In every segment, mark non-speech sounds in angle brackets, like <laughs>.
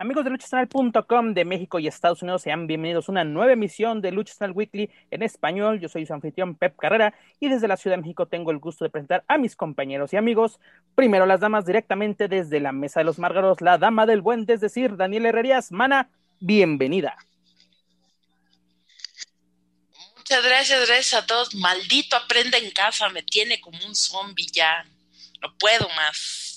Amigos de luchacentral.com de México y Estados Unidos, sean bienvenidos a una nueva emisión de Lucha Central Weekly en español. Yo soy su anfitrión Pep Carrera y desde la Ciudad de México tengo el gusto de presentar a mis compañeros y amigos. Primero las damas directamente desde la Mesa de los Márgaros, la dama del buen, es decir, Daniel Herrerías. Mana, bienvenida. Muchas gracias, gracias a todos. Maldito aprenda en casa, me tiene como un zombie ya. No puedo más.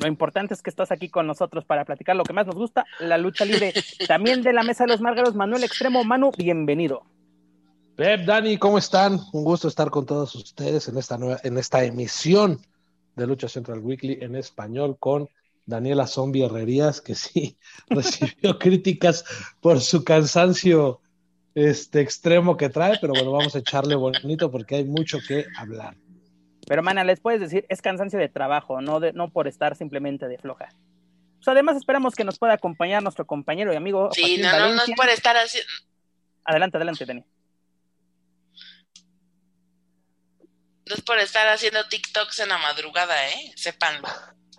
Lo importante es que estás aquí con nosotros para platicar lo que más nos gusta, la lucha libre. <laughs> También de la Mesa de los Márgaros, Manuel Extremo. Manu, bienvenido. Pep, Dani, ¿cómo están? Un gusto estar con todos ustedes en esta nueva, en esta emisión de Lucha Central Weekly en español con Daniela Zombie Herrerías, que sí <laughs> recibió críticas por su cansancio este extremo que trae, pero bueno, vamos a echarle bonito porque hay mucho que hablar. Pero, mana, les puedes decir, es cansancio de trabajo, no, de, no por estar simplemente de floja. Pues además esperamos que nos pueda acompañar nuestro compañero y amigo. Sí, no, no, no es por estar así. Adelante, adelante, Dani. No es por estar haciendo TikToks en la madrugada, ¿eh? Sépanlo.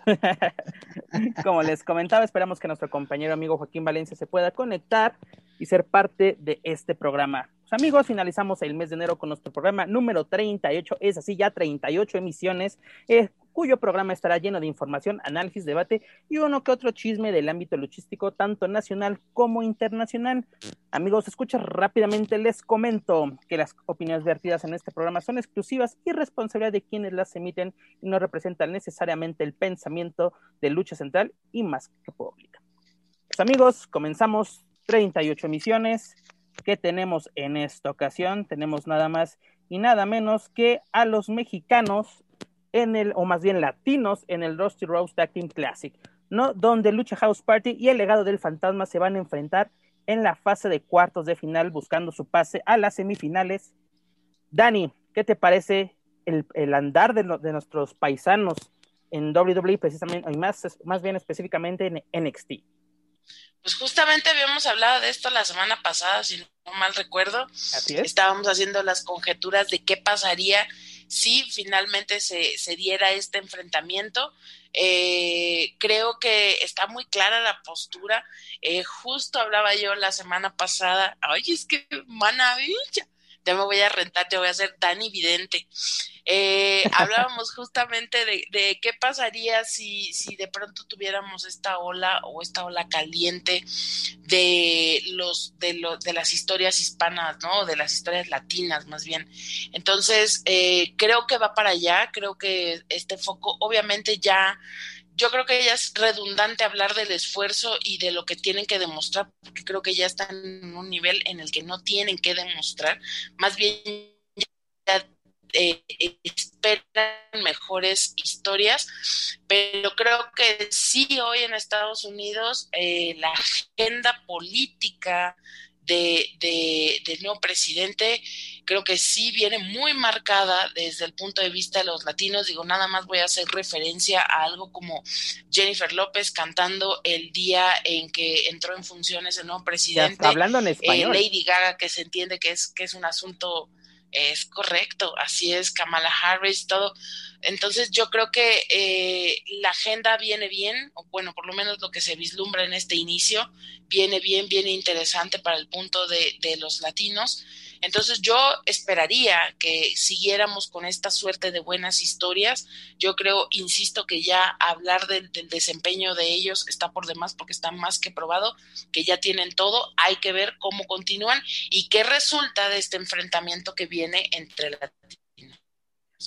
<laughs> Como les comentaba, esperamos que nuestro compañero amigo Joaquín Valencia se pueda conectar y ser parte de este programa. Pues amigos, finalizamos el mes de enero con nuestro programa número 38, es así ya 38 emisiones, eh, cuyo programa estará lleno de información, análisis, debate y uno que otro chisme del ámbito luchístico, tanto nacional como internacional. Amigos, escucha rápidamente, les comento que las opiniones vertidas en este programa son exclusivas y responsabilidad de quienes las emiten y no representan necesariamente el pensamiento de Lucha Central y más que pública. Pues amigos, comenzamos 38 emisiones que tenemos en esta ocasión. Tenemos nada más y nada menos que a los mexicanos en el, o más bien latinos, en el Rusty Rose Tag Team Classic, ¿no? Donde Lucha House Party y el legado del fantasma se van a enfrentar en la fase de cuartos de final, buscando su pase a las semifinales. Dani, ¿qué te parece el, el andar de, de, nuestros paisanos en WWE, precisamente, y más, más bien específicamente en NXT? Pues justamente habíamos hablado de esto la semana pasada, si no mal recuerdo. Así es. Estábamos haciendo las conjeturas de qué pasaría si finalmente se, se diera este enfrentamiento. Eh, creo que está muy clara la postura. Eh, justo hablaba yo la semana pasada, ay, es que maravilla. Ya me voy a rentar, te voy a hacer tan evidente. Eh, <laughs> hablábamos justamente de, de, qué pasaría si, si de pronto tuviéramos esta ola o esta ola caliente de los de, lo, de las historias hispanas, ¿no? De las historias latinas, más bien. Entonces, eh, creo que va para allá, creo que este foco, obviamente ya yo creo que ya es redundante hablar del esfuerzo y de lo que tienen que demostrar, porque creo que ya están en un nivel en el que no tienen que demostrar, más bien ya eh, esperan mejores historias, pero creo que sí hoy en Estados Unidos eh, la agenda política de, de, del nuevo presidente creo que sí viene muy marcada desde el punto de vista de los latinos. Digo, nada más voy a hacer referencia a algo como Jennifer López cantando el día en que entró en funciones el nuevo presidente. hablando en español. Eh, Lady Gaga, que se entiende que es, que es un asunto es correcto, así es, Kamala Harris, todo. Entonces yo creo que eh, la agenda viene bien, o bueno, por lo menos lo que se vislumbra en este inicio, viene bien, viene interesante para el punto de, de los latinos. Entonces yo esperaría que siguiéramos con esta suerte de buenas historias. Yo creo, insisto, que ya hablar del, del, desempeño de ellos está por demás porque está más que probado, que ya tienen todo. Hay que ver cómo continúan y qué resulta de este enfrentamiento que viene entre latinos.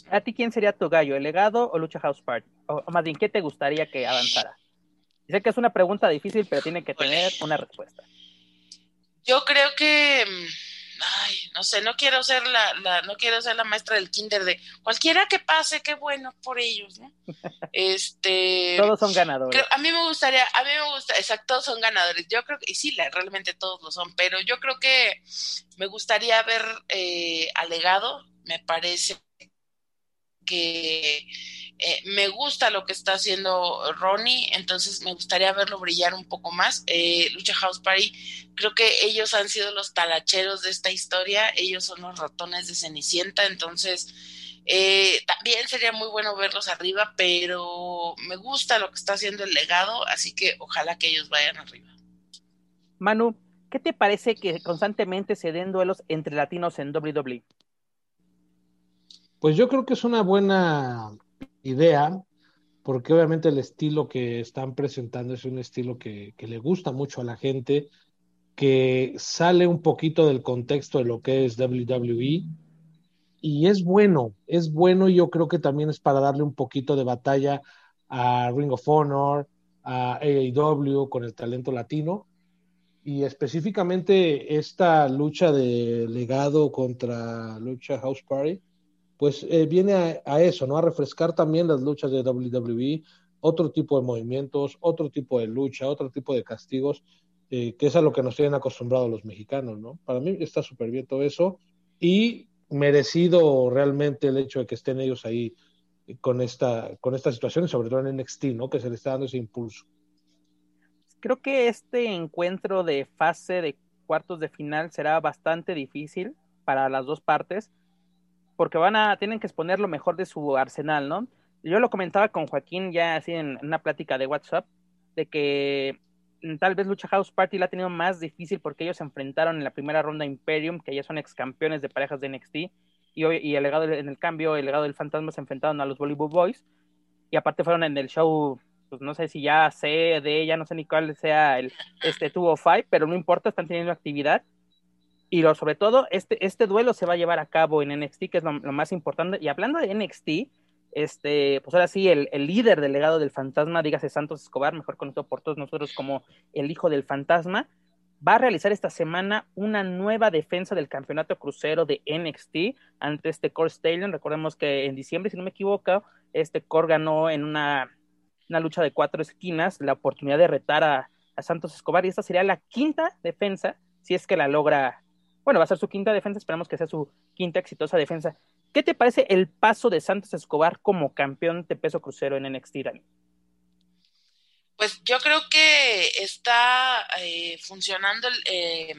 ¿A ti quién sería tu gallo, el legado o Lucha House Party? O, más bien, ¿qué te gustaría que avanzara? Sé que es una pregunta difícil, pero tiene que tener una respuesta. Yo creo que mm, ay, no sé, no quiero ser la, la, no quiero ser la maestra del kinder de cualquiera que pase, qué bueno por ellos, ¿no? <laughs> Este todos son ganadores. a mí me gustaría, a mí me gusta, exacto, todos son ganadores. Yo creo que, y sí, realmente todos lo son, pero yo creo que me gustaría ver eh, alegado, me parece que eh, me gusta lo que está haciendo Ronnie, entonces me gustaría verlo brillar un poco más. Eh, Lucha House Party, creo que ellos han sido los talacheros de esta historia, ellos son los ratones de Cenicienta, entonces eh, también sería muy bueno verlos arriba, pero me gusta lo que está haciendo el legado, así que ojalá que ellos vayan arriba. Manu, ¿qué te parece que constantemente se den duelos entre latinos en WWE? Pues yo creo que es una buena idea, porque obviamente el estilo que están presentando es un estilo que, le gusta mucho a la gente, que sale un poquito del contexto de lo que es WWE y es bueno, es bueno y yo creo que también es para darle un poquito de batalla a Ring of Honor, a AEW con el talento latino y específicamente esta lucha de legado contra lucha House Party pues eh, viene a, eso, ¿no? A refrescar también las luchas de WWE, otro tipo de movimientos, otro tipo de lucha, otro tipo de castigos, eh, que es a lo que nos tienen acostumbrados los mexicanos, ¿no? Para mí está súper bien todo eso y merecido realmente el hecho de que estén ellos ahí con esta, con esta situación, sobre todo en NXT, ¿no? Que se le está dando ese impulso. Creo que este encuentro de fase de cuartos de final será bastante difícil para las dos partes porque van a, tienen que exponer lo mejor de su arsenal, ¿no? Yo lo comentaba con Joaquín ya así en, una plática de WhatsApp, de que mm, tal vez Lucha House Party la ha tenido más difícil porque ellos se enfrentaron en la primera ronda a Imperium, que ya son ex campeones de parejas de NXT, y, hoy, y el legado, en el cambio, el legado del fantasma se enfrentaron a los Bollywood Boys, y aparte fueron en el show, pues no sé si ya sé de ella, no sé ni cuál sea el este Tubo Five, pero no importa, están teniendo actividad, y lo, sobre todo, este, este duelo se va a llevar a cabo en NXT, que es lo, más importante. Y hablando de NXT, este, pues ahora sí, el, el, líder del legado del fantasma, dígase Santos Escobar, mejor conocido por todos nosotros como el hijo del fantasma, va a realizar esta semana una nueva defensa del campeonato crucero de NXT ante este Core Stallion. Recordemos que en diciembre, si no me equivoco, este Core ganó en una, una lucha de cuatro esquinas la oportunidad de retar a, a Santos Escobar y esta sería la quinta defensa si es que la logra bueno, va a ser su quinta defensa, esperamos que sea su quinta exitosa defensa. ¿Qué te parece el paso de Santos Escobar como campeón de peso crucero en NXT, Dani? Pues yo creo que está eh, funcionando eh,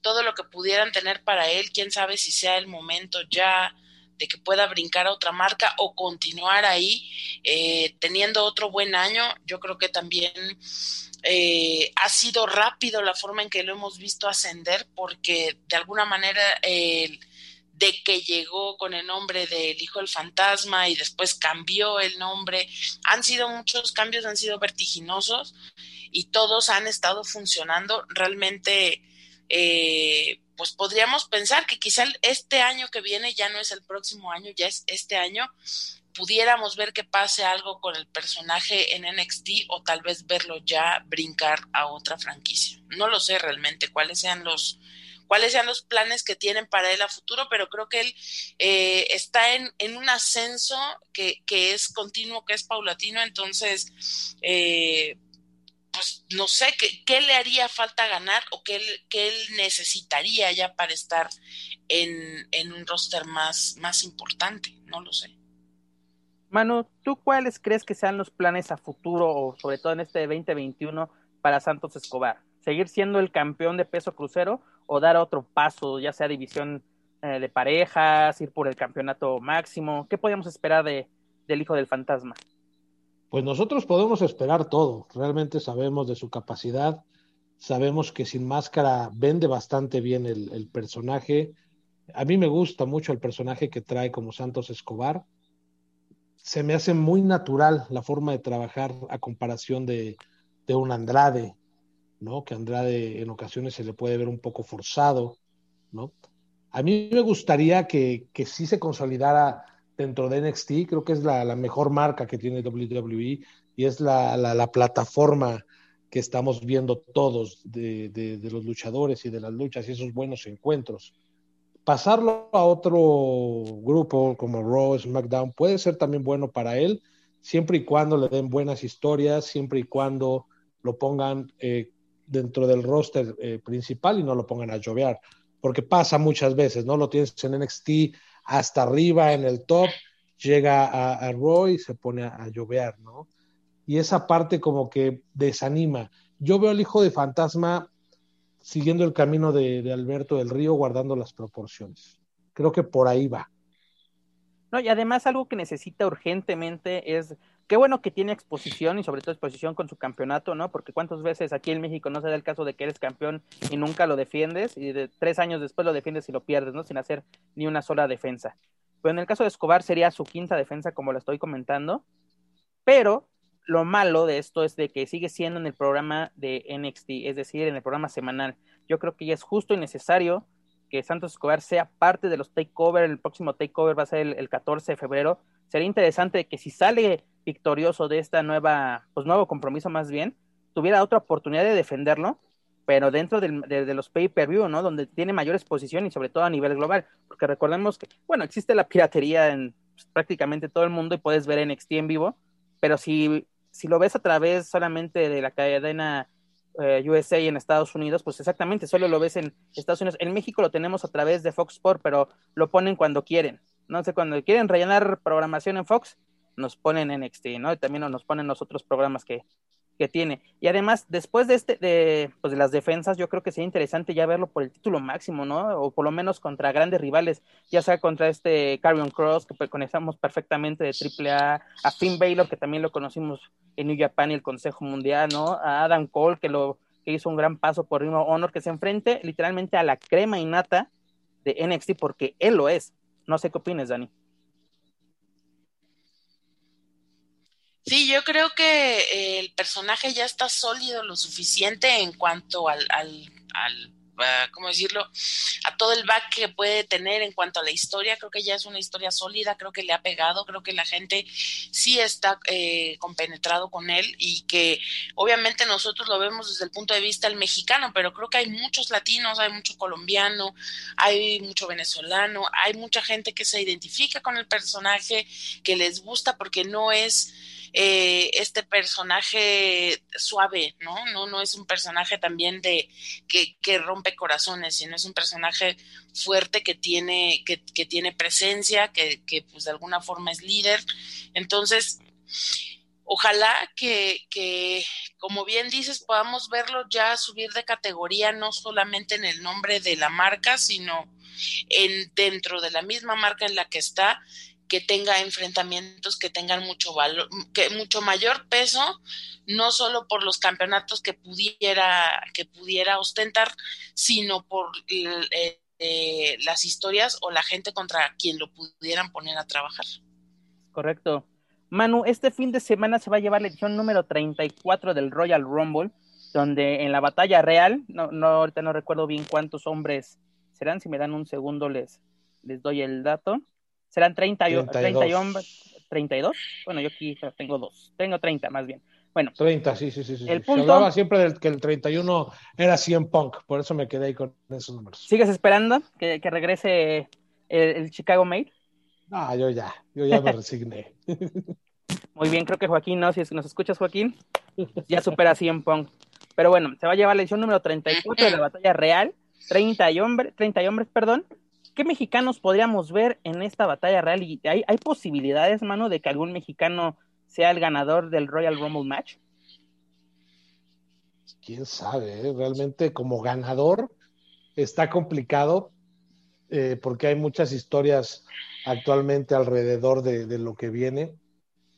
todo lo que pudieran tener para él. Quién sabe si sea el momento ya de que pueda brincar a otra marca o continuar ahí eh, teniendo otro buen año. Yo creo que también eh, ha sido rápido la forma en que lo hemos visto ascender porque de alguna manera de que llegó con el nombre del Hijo del Fantasma y después cambió el nombre, han sido muchos cambios, han sido vertiginosos y todos han estado funcionando realmente. Eh, pues podríamos pensar que quizá este año que viene ya no es el próximo año, ya es este año, pudiéramos ver que pase algo con el personaje en NXT o tal vez verlo ya brincar a otra franquicia. No lo sé realmente cuáles sean los cuáles sean los planes que tienen para él a futuro, pero creo que él eh, está en, en, un ascenso que, que, es continuo, que es paulatino, entonces, eh, pues no sé, ¿qué, ¿qué, le haría falta ganar o qué, qué él necesitaría ya para estar en, en un roster más, más importante? No lo sé. Manu, ¿tú cuáles crees que sean los planes a futuro o sobre todo en este 2021 para Santos Escobar? ¿Seguir siendo el campeón de peso crucero o dar otro paso, ya sea división eh, de parejas, ir por el campeonato máximo? ¿Qué podemos esperar de, del hijo del fantasma? Pues nosotros podemos esperar todo. Realmente sabemos de su capacidad, sabemos que sin máscara vende bastante bien el, personaje. A mí me gusta mucho el personaje que trae como Santos Escobar se me hace muy natural la forma de trabajar a comparación de, un Andrade, ¿no? Que Andrade en ocasiones se le puede ver un poco forzado, ¿no? A mí me gustaría que, que sí se consolidara dentro de NXT, creo que es la, mejor marca que tiene WWE y es la, plataforma que estamos viendo todos de, de, los luchadores y de las luchas y esos buenos encuentros. Pasarlo a otro grupo como Raw, SmackDown, puede ser también bueno para él, siempre y cuando le den buenas historias, siempre y cuando lo pongan eh, dentro del roster eh, principal y no lo pongan a llovear, porque pasa muchas veces, ¿no? Lo tienes en NXT hasta arriba en el top, llega a, Raw y se pone a, llovear, ¿no? Y esa parte como que desanima. Yo veo al hijo de fantasma siguiendo el camino de, de Alberto del Río, guardando las proporciones. Creo que por ahí va. No, y además algo que necesita urgentemente es qué bueno que tiene exposición y sobre todo exposición con su campeonato, ¿no? Porque cuántas veces aquí en México no se da el caso de que eres campeón y nunca lo defiendes y de tres años después lo defiendes y lo pierdes, ¿no? Sin hacer ni una sola defensa. Pero en el caso de Escobar sería su quinta defensa, como lo estoy comentando. Pero lo malo de esto es de que sigue siendo en el programa de NXT, es decir, en el programa semanal. Yo creo que ya es justo y necesario que Santos Escobar sea parte de los takeover. El próximo takeover va a ser el, el 14 de febrero. Sería interesante que si sale victorioso de esta nueva, pues nuevo compromiso más bien, tuviera otra oportunidad de defenderlo, pero dentro de, los pay-per-view, ¿no? Donde tiene mayor exposición y sobre todo a nivel global, porque recordemos que, bueno, existe la piratería en pues, prácticamente todo el mundo y puedes ver NXT en vivo, pero si, si lo ves a través solamente de la cadena eh, USA en Estados Unidos, pues exactamente, solo lo ves en Estados Unidos. En México lo tenemos a través de Fox Sport, pero lo ponen cuando quieren. No sé, cuando quieren rellenar programación en Fox, nos ponen en NXT, ¿no? Y también nos ponen los otros programas que, que tiene. Y además, después de este, de, pues de las defensas, yo creo que sería interesante ya verlo por el título máximo, ¿no? O por lo menos contra grandes rivales, ya sea contra este Carrion Cross, que conocemos perfectamente de AAA, a Finn Baylor, que también lo conocimos en New Japan y el Consejo Mundial, ¿no? A Adam Cole, que lo que hizo un gran paso por Ring Honor, que se enfrente literalmente a la crema innata de NXT, porque él lo es. No sé qué opinas, Dani. Sí, yo creo que eh, el personaje ya está sólido lo suficiente en cuanto al, al, al ¿cómo decirlo? A todo el back que puede tener en cuanto a la historia. Creo que ya es una historia sólida, creo que le ha pegado, creo que la gente sí está eh, compenetrado con él y que obviamente nosotros lo vemos desde el punto de vista del mexicano, pero creo que hay muchos latinos, hay mucho colombiano, hay mucho venezolano, hay mucha gente que se identifica con el personaje, que les gusta porque no es eh, este personaje suave, ¿no? ¿no? No es un personaje también de que, que rompe corazones, sino es un personaje fuerte que tiene, que, que tiene presencia, que, que pues de alguna forma es líder. Entonces, ojalá que, que, como bien dices, podamos verlo ya subir de categoría, no solamente en el nombre de la marca, sino en dentro de la misma marca en la que está que tenga enfrentamientos que tengan mucho valor, que mucho mayor peso, no solo por los campeonatos que pudiera, que pudiera ostentar, sino por eh, eh, las historias o la gente contra quien lo pudieran poner a trabajar. Correcto. Manu, este fin de semana se va a llevar la edición número 34 del Royal Rumble, donde en la batalla real, no, no ahorita no recuerdo bien cuántos hombres serán, si me dan un segundo les, les doy el dato serán 30, 32. 32. Bueno, yo aquí tengo dos, tengo 30 más bien. Bueno, 30, sí, sí, sí. sí. El punto, Se hablaba siempre del que el 31 era 100 Punk, por eso me quedé ahí con esos números. ¿Sigues esperando que, que regrese el, Chicago Mail? No, yo ya, yo ya me resigné. <laughs> Muy bien, creo que Joaquín, ¿no? Si nos escuchas, Joaquín, ya supera 100 Punk. Pero bueno, se va a llevar la edición número 34 de la batalla real, 30 hombres, 30 hombres, perdón, ¿qué mexicanos podríamos ver en esta batalla real? ¿Y hay, posibilidades, mano, de que algún mexicano sea el ganador del Royal Rumble match? Quién sabe, ¿eh? realmente como ganador está complicado eh, porque hay muchas historias actualmente alrededor de, de, lo que viene.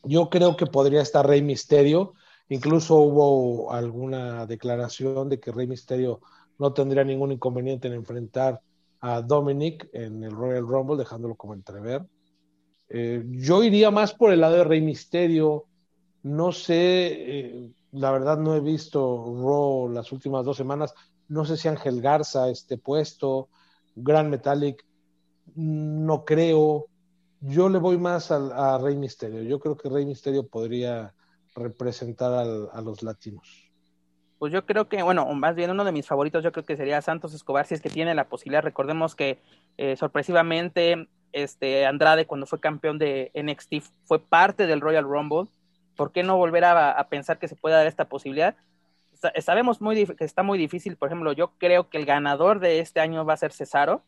Yo creo que podría estar Rey Misterio, incluso hubo alguna declaración de que Rey Misterio no tendría ningún inconveniente en enfrentar a Dominic en el Royal Rumble, dejándolo como entrever. Eh, yo iría más por el lado de Rey Misterio. No sé, eh, la verdad no he visto Raw las últimas dos semanas. No sé si Ángel Garza esté puesto. Gran Metallic, no creo. yo le voy más a, Rey Misterio. Yo creo que Rey Misterio podría representar a los latinos. Pues yo creo que, bueno, más bien uno de mis favoritos, yo creo que sería Santos Escobar, si es que tiene la posibilidad. Recordemos que eh, sorpresivamente este Andrade, cuando fue campeón de NXT, fue parte del Royal Rumble. ¿Por qué no volver a, pensar que se puede dar esta posibilidad? Sabemos muy que está muy difícil. Por ejemplo, yo creo que el ganador de este año va a ser Cesaro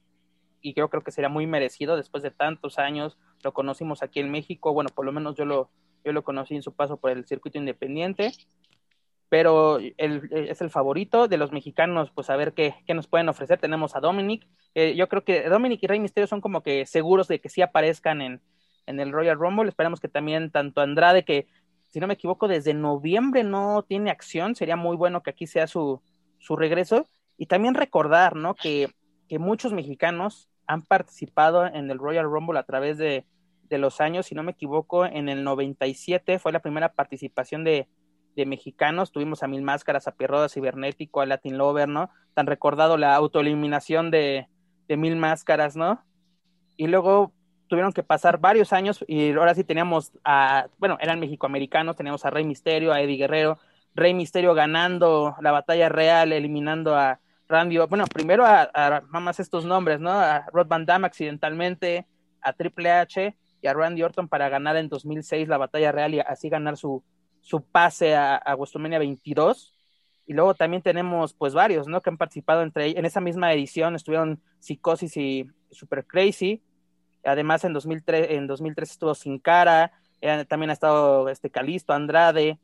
y yo creo que sería muy merecido después de tantos años. Lo conocimos aquí en México, bueno, por lo menos yo lo, yo lo conocí en su paso por el circuito independiente, pero él es el favorito de los mexicanos, pues a ver qué, qué nos pueden ofrecer. Tenemos a Dominic, eh, yo creo que Dominic y Rey Misterio son como que seguros de que sí aparezcan en, en el Royal Rumble. Esperamos que también tanto Andrade, que si no me equivoco, desde noviembre no tiene acción, sería muy bueno que aquí sea su, su regreso. Y también recordar, ¿no? Que, que muchos mexicanos han participado en el Royal Rumble a través de, de, los años, si no me equivoco, en el 97 fue la primera participación de, de mexicanos, tuvimos a Mil Máscaras, a Pierroda Cibernético, a Latin Lover, ¿no? Tan recordado la autoeliminación de, de Mil Máscaras, ¿no? Y luego tuvieron que pasar varios años y ahora sí teníamos a, bueno, eran mexicoamericanos, teníamos a Rey Misterio, a Eddie Guerrero, Rey Misterio ganando la batalla real, eliminando a, Randy, bueno, primero a, a estos nombres, ¿no? A Rod Van Damme accidentalmente, a Triple H y a Randy Orton para ganar en 2006 la batalla real y así ganar su, su pase a, a WrestleMania 22. Y luego también tenemos pues varios, ¿no? Que han participado entre en esa misma edición, estuvieron Psicosis y Super Crazy. Además en 2003, en 2003 estuvo Sin Cara, eh, también ha estado este Calisto, Andrade,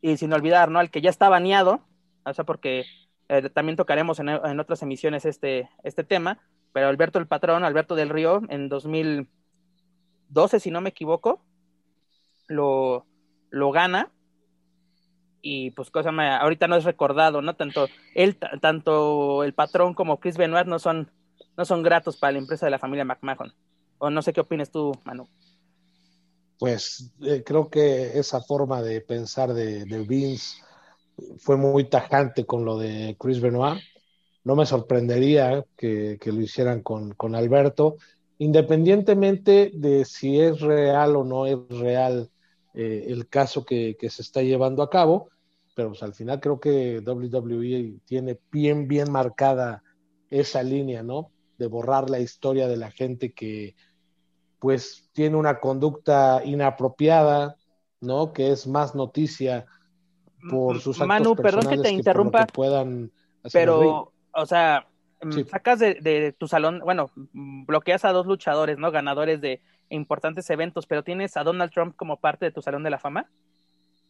y sin olvidar, ¿no? Al que ya está baneado, o sea, porque eh, también tocaremos en, en, otras emisiones este, este tema, pero Alberto el Patrón, Alberto del Río, en 2012, si no me equivoco, lo, lo gana y pues cosa ahorita no es recordado, ¿no? Tanto él, tanto el patrón como Chris Benoit no son, no son gratos para la empresa de la familia McMahon. O no sé qué opinas tú, Manu. Pues eh, creo que esa forma de pensar de, de Vince fue muy tajante con lo de Chris Benoit. No me sorprendería que, que lo hicieran con, con, Alberto, independientemente de si es real o no es real eh, el caso que, que, se está llevando a cabo, pero pues, al final creo que WWE tiene bien, bien marcada esa línea, ¿no? De borrar la historia de la gente que pues tiene una conducta inapropiada, ¿no? Que es más noticia por sus actos Manu, perdón que te interrumpa, que puedan pero, o sea, sí. sacas de, de, tu salón, bueno, bloqueas a dos luchadores, ¿no? Ganadores de importantes eventos, pero tienes a Donald Trump como parte de tu salón de la fama.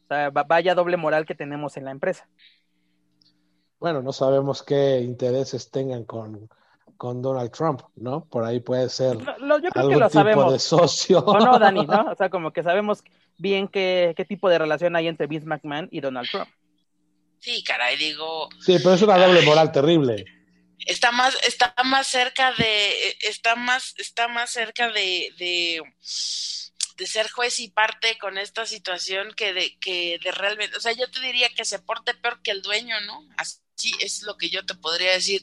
O sea, vaya doble moral que tenemos en la empresa. Bueno, no sabemos qué intereses tengan con, con Donald Trump, ¿no? Por ahí puede ser lo, yo creo algún que lo tipo sabemos. de socio. O no, Dani, ¿no? <laughs> O sea, como que sabemos bien qué, qué tipo de relación hay entre Vince McMahon y Donald Trump. Sí, caray, digo. Sí, pero es una doble moral terrible. Está más, está más cerca de, está más, está más cerca de, de, ser juez y parte con esta situación que de, que de realmente, o sea, yo te diría que se porte peor que el dueño, ¿no? Así es lo que yo te podría decir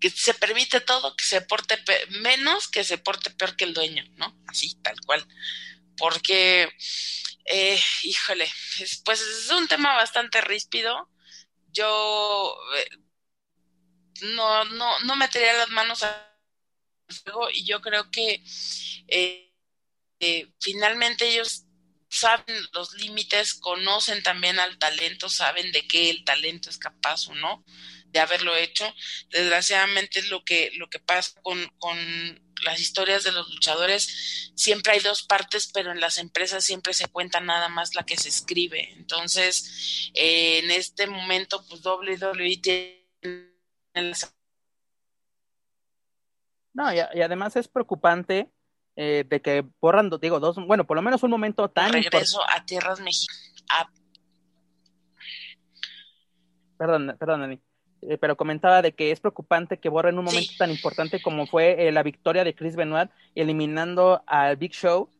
que se permite todo, que se porte menos, que se porte peor que el dueño, ¿no? Así, tal cual. Porque, eh, híjole, es, pues es un tema bastante ríspido. Yo eh, no, no, no metería las manos al fuego y yo creo que eh, finalmente ellos saben los límites, conocen también al talento, saben de qué el talento es capaz o no de haberlo hecho. Desgraciadamente es lo que, lo que pasa con, con las historias de los luchadores. Siempre hay dos partes, pero en las empresas siempre se cuenta nada más la que se escribe. Entonces, eh, en este momento, pues WWE tiene No, y, y, además es preocupante eh, de que borran, digo, dos, bueno, por lo menos un momento tan... Regreso a tierras mexicanas. A... Perdón, perdón, Dani eh, pero comentaba de que es preocupante que borren un momento sí. tan importante como fue eh, la victoria de Chris Benoit eliminando al Big Show.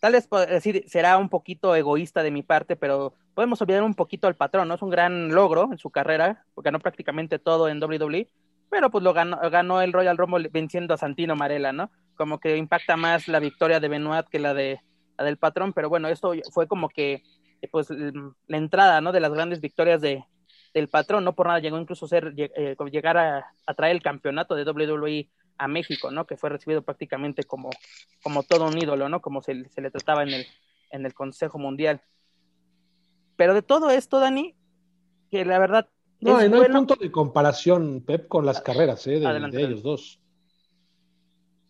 Tal vez decir, será un poquito egoísta de mi parte, pero podemos olvidar un poquito al patrón, ¿no? Es un gran logro en su carrera, porque ganó prácticamente todo en WWE, pero pues lo ganó, ganó el Royal Rumble venciendo a Santino Marella, ¿no? como que impacta más la victoria de Benoit que la de la del patrón, pero bueno, esto fue como que pues la entrada, ¿no? De las grandes victorias de, del patrón, no por nada llegó incluso a ser, eh, llegar a, traer el campeonato de WWE a México, ¿no? Que fue recibido prácticamente como, como todo un ídolo, ¿no? Como se, se le trataba en el, en el Consejo Mundial. Pero de todo esto, Dani, que la verdad. No, no hay punto de comparación, Pep, con las carreras ¿eh? de, ellos dos.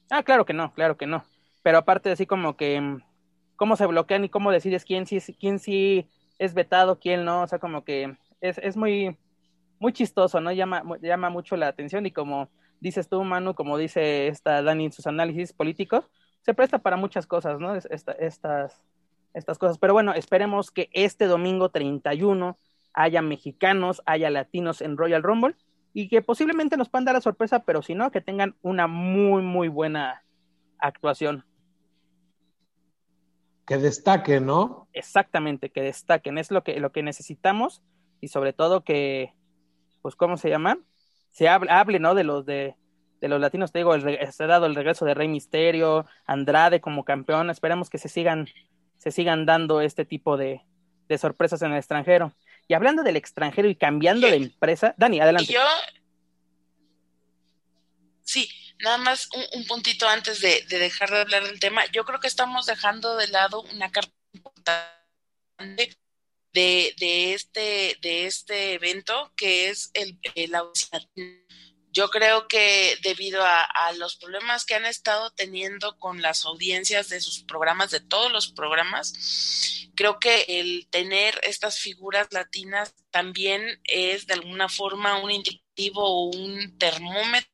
Ah, claro que no, claro que no. Pero aparte, así como que mm, cómo se bloquean y cómo decides quién sí, quién sí es vetado, quién no, o sea, como que es, es muy, muy chistoso, ¿no? Llama, llama mucho la atención y como dices tú, Manu, como dice esta Dani en sus análisis políticos, se presta para muchas cosas, ¿no? estas, estas cosas. Pero bueno, esperemos que este domingo 31 haya mexicanos, haya latinos en Royal Rumble y que posiblemente nos puedan dar la sorpresa, pero si no, que tengan una muy, muy buena actuación. Que destaquen, ¿no? Exactamente, que destaquen, es lo que, lo que necesitamos y sobre todo que, pues, ¿cómo se llama? Se hable, hable ¿no? De los de, de los latinos, te digo, el, se ha dado el regreso de Rey Misterio, Andrade como campeón, esperemos que se sigan se sigan dando este tipo de, sorpresas en el extranjero. Y hablando del extranjero y cambiando de empresa, Dani, adelante. Yo, sí, nada más un, puntito antes de, dejar de hablar del tema. Yo creo que estamos dejando de lado una carta importante de, de, este, de este evento, que es el, el yo creo que debido a, los problemas que han estado teniendo con las audiencias de sus programas, de todos los programas, creo que el tener estas figuras latinas también es de alguna forma un indicativo o un termómetro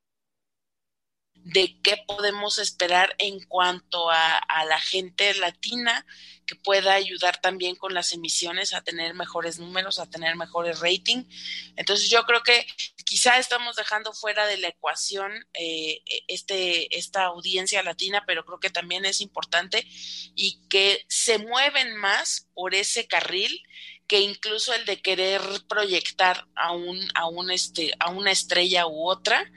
de qué podemos esperar en cuanto a, la gente latina que pueda ayudar también con las emisiones a tener mejores números, a tener mejores rating. Entonces yo creo que quizá estamos dejando fuera de la ecuación eh, este, esta audiencia latina, pero creo que también es importante y que se mueven más por ese carril que incluso el de querer proyectar a un, a un este, a una estrella u otra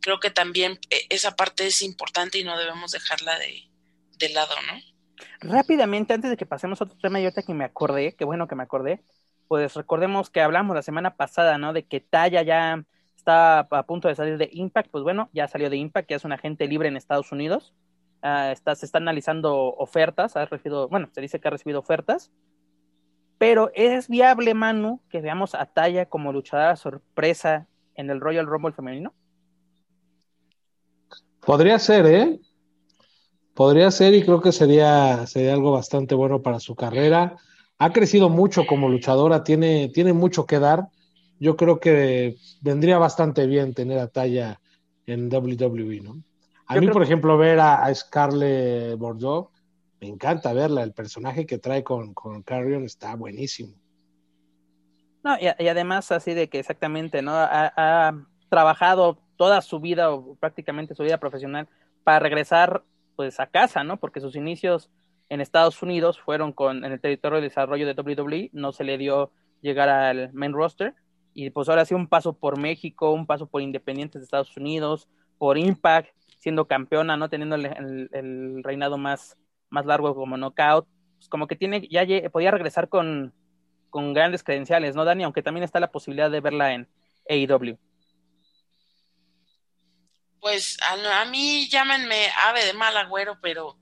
creo que también eh, esa parte es importante y no debemos dejarla de, de lado, ¿no? Rápidamente, antes de que pasemos a otro tema, y ahorita que me acordé, qué bueno que me acordé, pues recordemos que hablamos la semana pasada, ¿no? De que Talla ya está a punto de salir de Impact, pues bueno, ya salió de Impact, ya es un agente libre en Estados Unidos. Ah, está, se está analizando ofertas, ha recibido, bueno, se dice que ha recibido ofertas, pero ¿es viable, Manu, que veamos a Talla como luchadora sorpresa en el Royal Rumble femenino? Podría ser, ¿eh? Podría ser y creo que sería, sería algo bastante bueno para su carrera. Ha crecido mucho como luchadora, tiene, tiene mucho que dar. Yo creo que vendría bastante bien tener a Talla en WWE, ¿no? A mí, por ejemplo, ver a, Scarlett Bordeaux, me encanta verla. El personaje que trae con, con Carrion está buenísimo. No, y, además así de que exactamente, ¿no? ha trabajado toda su vida o prácticamente su vida profesional para regresar pues a casa, ¿no? Porque sus inicios en Estados Unidos fueron con en el territorio de desarrollo de WWE, no se le dio llegar al main roster y pues ahora sí un paso por México, un paso por Independientes de Estados Unidos, por Impact, siendo campeona, no teniendo el, reinado más, más largo como knockout, pues como que tiene ya podía regresar con, con grandes credenciales, ¿no, Dani? Aunque también está la posibilidad de verla en AEW. Pues a, mí llámenme ave de mal agüero, pero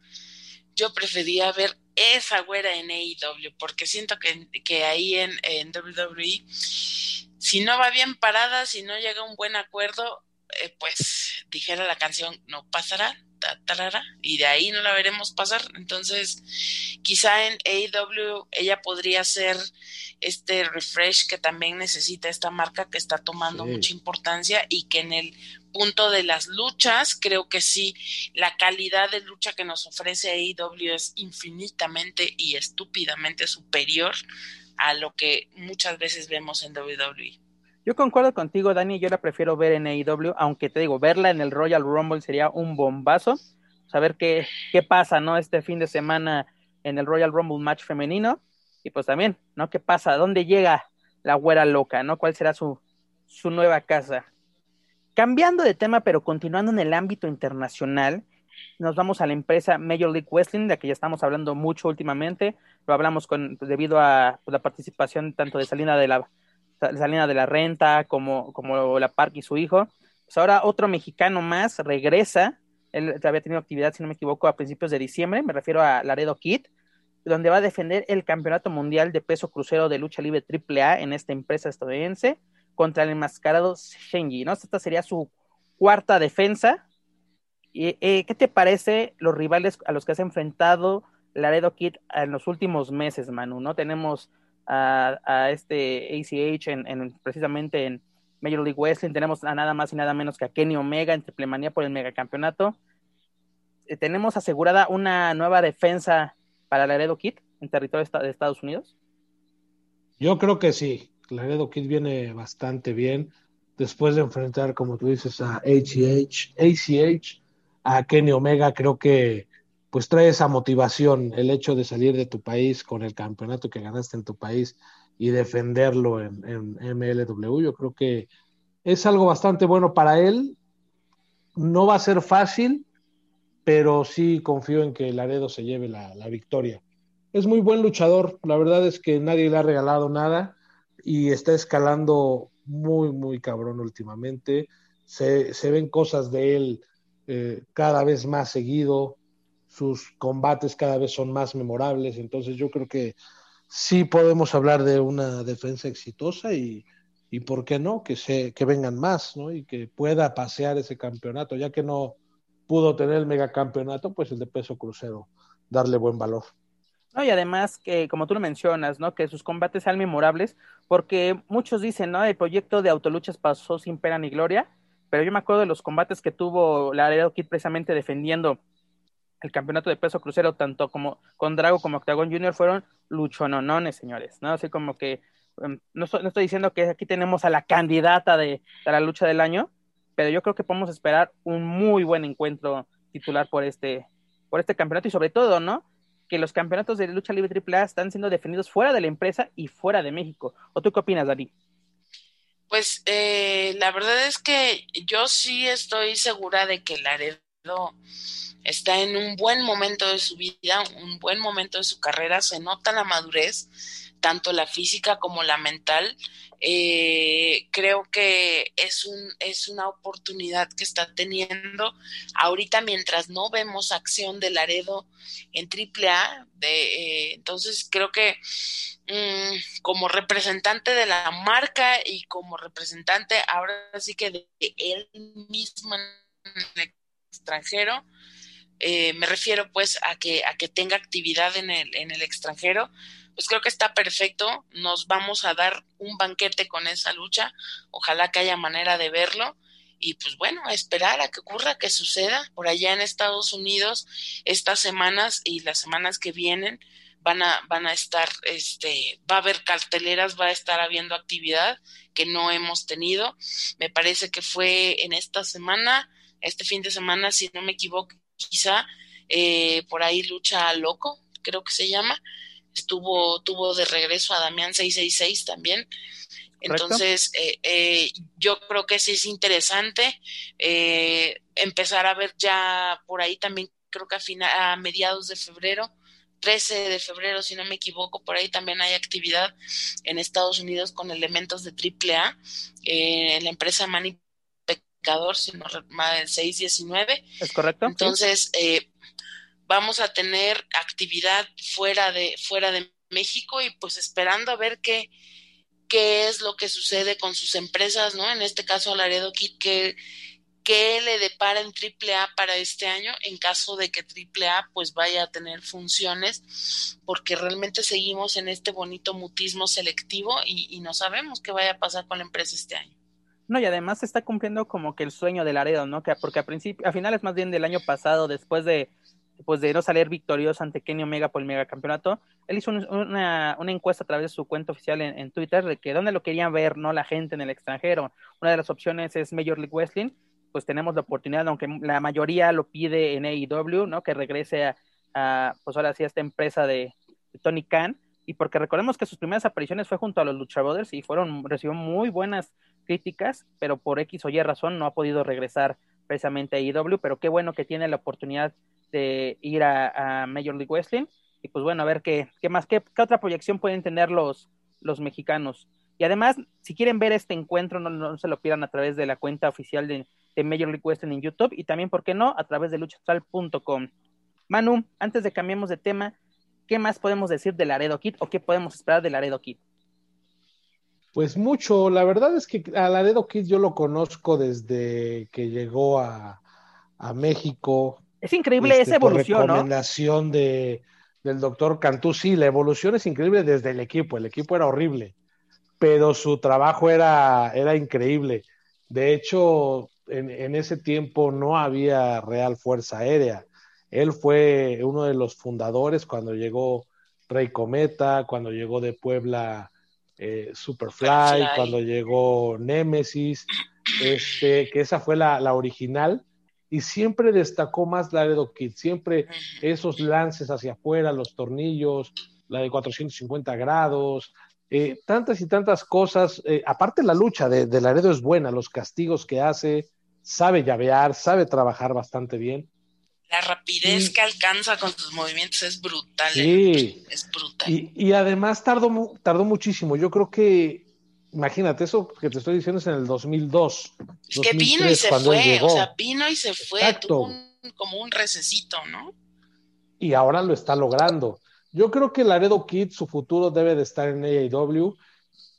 yo prefería ver esa güera en AEW, porque siento que, que ahí en, en, WWE, si no va bien parada, si no llega a un buen acuerdo, eh, pues dijera la canción, no pasará, y de ahí no la veremos pasar. Entonces, quizá en AEW ella podría ser este refresh que también necesita esta marca que está tomando mucha importancia y que en el punto de las luchas, creo que sí, la calidad de lucha que nos ofrece AEW es infinitamente y estúpidamente superior a lo que muchas veces vemos en WWE. Yo concuerdo contigo, Dani, yo la prefiero ver en AEW, aunque te digo, verla en el Royal Rumble sería un bombazo, saber qué, qué pasa, ¿no? Este fin de semana en el Royal Rumble match femenino, y pues también, ¿no? ¿Qué pasa? ¿Dónde llega la güera loca, ¿no? ¿Cuál será su, su nueva casa? Cambiando de tema, pero continuando en el ámbito internacional, nos vamos a la empresa Major League Wrestling, de la que ya estamos hablando mucho últimamente. Lo hablamos con, debido a pues, la participación tanto de Salina de la, Salina de la Renta como, como la Park y su hijo. Pues ahora otro mexicano más regresa. Él había tenido actividad, si no me equivoco, a principios de diciembre. Me refiero a Laredo Kid, donde va a defender el campeonato mundial de peso crucero de lucha libre AAA en esta empresa estadounidense contra el enmascarado Shenji, ¿no? Esta sería su cuarta defensa eh, ¿Qué te parece los rivales a los que has enfrentado Laredo Kid en los últimos meses, Manu? ¿No? Tenemos a, este ACH en, precisamente en Major League Wrestling, tenemos a nada más y nada menos que a Kenny Omega en triple manía por el megacampeonato. Eh, ¿Tenemos asegurada una nueva defensa para Laredo Kid en territorio de Estados Unidos? Yo creo que sí. Laredo Kid viene bastante bien después de enfrentar, como tú dices, a ACH, ACH a Kenny Omega, creo que pues trae esa motivación, el hecho de salir de tu país con el campeonato que ganaste en tu país y defenderlo en, MLW, yo creo que es algo bastante bueno para él. No va a ser fácil, pero sí confío en que Laredo se lleve la, victoria. Es muy buen luchador, la verdad es que nadie le ha regalado nada y está escalando muy, muy cabrón últimamente. Se, se ven cosas de él eh, cada vez más seguido, sus combates cada vez son más memorables, entonces yo creo que sí podemos hablar de una defensa exitosa y, y por qué no, que, se, que vengan más, ¿no? Y que pueda pasear ese campeonato, ya que no pudo tener el megacampeonato, pues el de peso crucero, darle buen valor. No, y además que, como tú lo mencionas, ¿no? Que sus combates sean memorables, porque muchos dicen, ¿no? El proyecto de autoluchas pasó sin pena ni gloria, pero yo me acuerdo de los combates que tuvo Laredo Kid precisamente defendiendo el campeonato de peso crucero, tanto como con Drago como Octagon Junior, fueron luchononones, señores, ¿no? Así como que, em, no, estoy, diciendo que aquí tenemos a la candidata de, la lucha del año, pero yo creo que podemos esperar un muy buen encuentro titular por este, por este campeonato y sobre todo, ¿no? Que los campeonatos de lucha libre AAA están siendo definidos fuera de la empresa y fuera de México. ¿O tú qué opinas, Dani? Pues eh, la verdad es que yo sí estoy segura de que Laredo está en un buen momento de su vida, un buen momento de su carrera, se nota la madurez, tanto la física como la mental. Eh, creo que es, un, es una oportunidad que está teniendo ahorita mientras no vemos acción de Laredo en AAA. De, eh, entonces creo que mm, como representante de la marca y como representante ahora sí que de él mismo extranjero, eh, me refiero pues a que, a que tenga actividad en el, en el extranjero, pues creo que está perfecto, nos vamos a dar un banquete con esa lucha, ojalá que haya manera de verlo. Y pues bueno, a esperar a que ocurra, que suceda. Por allá en Estados Unidos estas semanas y las semanas que vienen van a van a estar este va a haber carteleras, va a estar habiendo actividad que no hemos tenido. Me parece que fue en esta semana, este fin de semana, si no me equivoco, quizá eh, por ahí lucha loco, creo que se llama estuvo, tuvo de regreso a Damián 666 también. Entonces, eh, eh, yo creo que sí es interesante eh, empezar a ver ya por ahí también, creo que a, final, a mediados de febrero, 13 de febrero, si no me equivoco, por ahí también hay actividad en Estados Unidos con elementos de AAA, en la empresa Mani Pecador, si no el 619. Es correcto. Entonces, vamos a tener actividad fuera de, fuera de México y pues esperando a ver qué, qué es lo que sucede con sus empresas, ¿no? En este caso, Laredo Kit, que qué le depara en AAA para este año en caso de que AAA pues vaya a tener funciones, porque realmente seguimos en este bonito mutismo selectivo y, y no sabemos qué vaya a pasar con la empresa este año. No, y además se está cumpliendo como que el sueño de Laredo, ¿no? Que porque a principio, a finales más bien del año pasado, después de pues de no salir victorioso ante Kenny Omega por el megacampeonato, él hizo una, una, encuesta a través de su cuenta oficial en, Twitter de que dónde lo querían ver, ¿no? La gente en el extranjero. Una de las opciones es Major League Wrestling, pues tenemos la oportunidad, aunque la mayoría lo pide en AEW, ¿no? Que regrese a, pues ahora sí, a esta empresa de, Tony Khan, y porque recordemos que sus primeras apariciones fue junto a los Lucha y fueron, recibió muy buenas críticas, pero por X o Y razón no ha podido regresar precisamente a IW, pero qué bueno que tiene la oportunidad de ir a, Major League Wrestling. Y pues bueno, a ver qué, qué más, qué, qué, otra proyección pueden tener los, los mexicanos. Y además, si quieren ver este encuentro, no, no se lo pidan a través de la cuenta oficial de, de Major League Wrestling en YouTube y también, ¿por qué no?, a través de luchastral.com. Manu, antes de cambiemos de tema, ¿qué más podemos decir de Laredo Kid o qué podemos esperar de Laredo Kid? Pues mucho, la verdad es que a Laredo Kid yo lo conozco desde que llegó a, México. Es increíble esa este, evolución, por recomendación de, del doctor Cantú, sí, la evolución es increíble desde el equipo, el equipo era horrible, pero su trabajo era, era increíble. De hecho, en, en ese tiempo no había real fuerza aérea. Él fue uno de los fundadores cuando llegó Rey Cometa, cuando llegó de Puebla eh, Superfly, cuando llegó Nemesis, este, que esa fue la, original, y siempre destacó más Laredo Kid, siempre esos lances hacia afuera, los tornillos, la de 450 grados, eh, tantas y tantas cosas. Eh, aparte la lucha de, de, Laredo es buena, los castigos que hace, sabe llavear, sabe trabajar bastante bien. La rapidez que alcanza con sus movimientos es brutal. Sí. Es brutal. Y, además tardó, tardó muchísimo. Yo creo que, imagínate, eso que te estoy diciendo es en el 2002. Es que vino y se fue, o sea, vino y se fue, tuvo como un recesito, ¿no? Y ahora lo está logrando. Yo creo que Laredo Kid, su futuro debe de estar en AEW.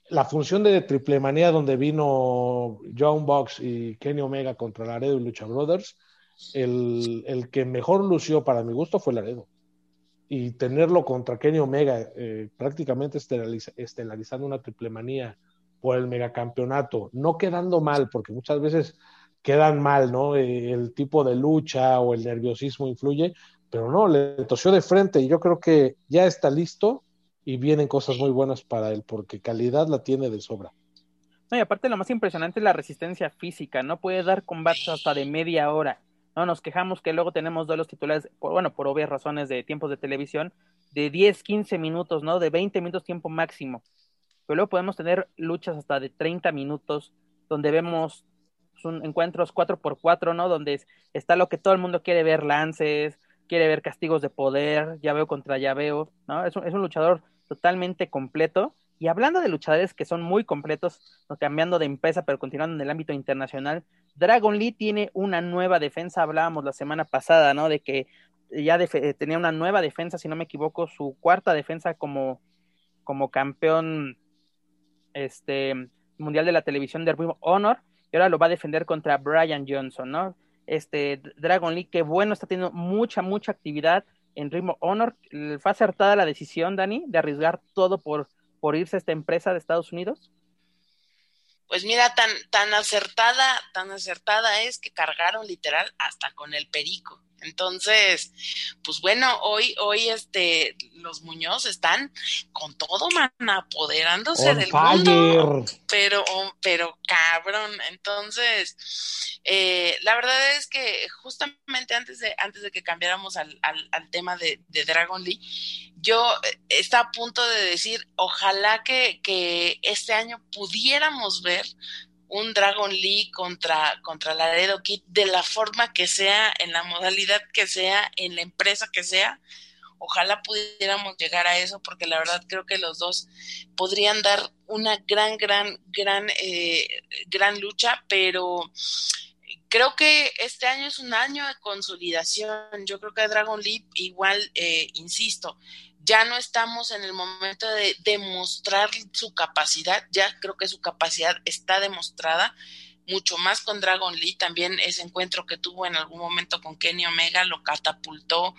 La función de Triple Manía, donde vino John Box y Kenny Omega contra Laredo y Lucha Brothers, el, que mejor lució para mi gusto fue Laredo. Y tenerlo contra Kenny Omega, eh, prácticamente estelarizando una triple manía por el megacampeonato, no quedando mal, porque muchas veces quedan mal, ¿no? Eh, el tipo de lucha o el nerviosismo influye, pero no, le tosió de frente y yo creo que ya está listo y vienen cosas muy buenas para él, porque calidad la tiene de sobra. No, y aparte lo más impresionante es la resistencia física, no puede dar combates hasta de media hora no nos quejamos que luego tenemos duelos titulares, por, bueno, por obvias razones de tiempos de televisión, de 10, 15 minutos, ¿no? De 20 minutos tiempo máximo. Pero luego podemos tener luchas hasta de 30 minutos, donde vemos encuentros 4x4, ¿no? Donde está lo que todo el mundo quiere ver, lances, quiere ver castigos de poder, ya veo contra ya veo, ¿no? Es un, es un luchador totalmente completo. Y hablando de luchadores que son muy completos, cambiando de empresa, pero continuando en el ámbito internacional, Dragon Lee tiene una nueva defensa, hablábamos la semana pasada, ¿no? De que ya eh, tenía una nueva defensa, si no me equivoco, su cuarta defensa como, como campeón este, mundial de la televisión de Ring Honor, y ahora lo va a defender contra Brian Johnson, ¿no? Este Dragon Lee, que bueno, está teniendo mucha, mucha actividad en Ring Honor. ¿Fue acertada la decisión, Dani, de arriesgar todo por, por irse esta empresa de Estados Unidos? Pues mira, tan, tan acertada, tan acertada es que cargaron literal hasta con el perico. Entonces, pues bueno, hoy, hoy este, los Muñoz están con todo, man, apoderándose del mundo. Pero, pero cabrón. Entonces, eh, la verdad es que justamente antes de, antes de que cambiáramos al, al, al tema de, de, Dragon Lee, yo eh, está a punto de decir, ojalá que, que este año pudiéramos ver un Dragon League contra, contra Laredo Kid de la forma que sea, en la modalidad que sea, en la empresa que sea. Ojalá pudiéramos llegar a eso porque la verdad creo que los dos podrían dar una gran, gran, gran, eh, gran lucha, pero creo que este año es un año de consolidación. Yo creo que Dragon League igual, eh, insisto, ya no estamos en el momento de demostrar su capacidad, ya creo que su capacidad está demostrada, mucho más con Dragon Lee, también ese encuentro que tuvo en algún momento con Kenny Omega lo catapultó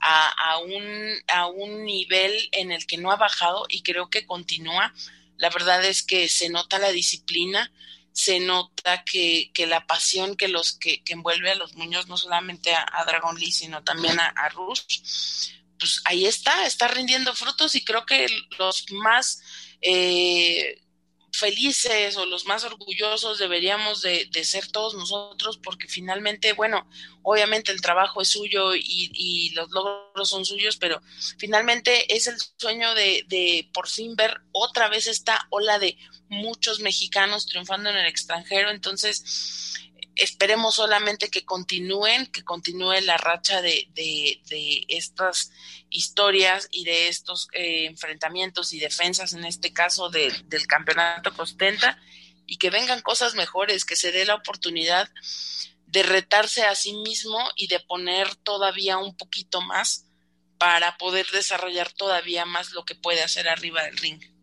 a, un, a un nivel en el que no ha bajado y creo que continúa. La verdad es que se nota la disciplina, se nota que, que la pasión que los que, envuelve a los Muñoz, no solamente a, Dragon Lee, sino también a, a Rush, pues ahí está, está rindiendo frutos y creo que los más eh, felices o los más orgullosos deberíamos de, ser todos nosotros porque finalmente, bueno, obviamente el trabajo es suyo y, los logros son suyos, pero finalmente es el sueño de por fin ver otra vez esta ola de muchos mexicanos triunfando en el extranjero, entonces esperemos solamente que continúen, que continúe la racha de, de, de estas historias y de estos eh, enfrentamientos y defensas, en este caso del campeonato Costenta, y que vengan cosas mejores, que se dé la oportunidad de retarse a sí mismo y de poner todavía un poquito más para poder desarrollar todavía más lo que puede hacer arriba del ring.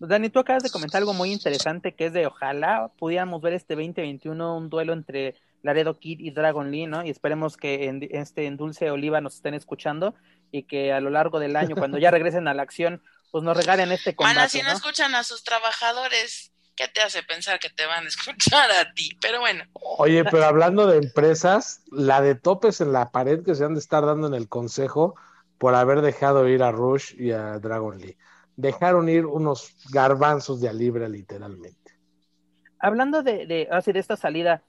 Dani, tú acabas de comentar algo muy interesante que es de ojalá pudiéramos ver este 2021 un duelo entre Laredo Kid y Dragon Lee, ¿no? Y esperemos que en, este en Dulce Oliva nos estén escuchando y que a lo largo del año, cuando ya <laughs> regresen a la acción, pues nos regalen este combate. Mana, si no, escuchan a sus trabajadores, ¿qué te hace pensar que te van a <laughs> escuchar a ti? Pero bueno. Oye, <laughs> pero hablando de empresas, la de topes en la pared que se han de estar dando en el consejo por haber dejado ir a Rush y a Dragon Lee dejaron ir unos garbanzos de a libra, literalmente. Hablando de, de, de esta salida,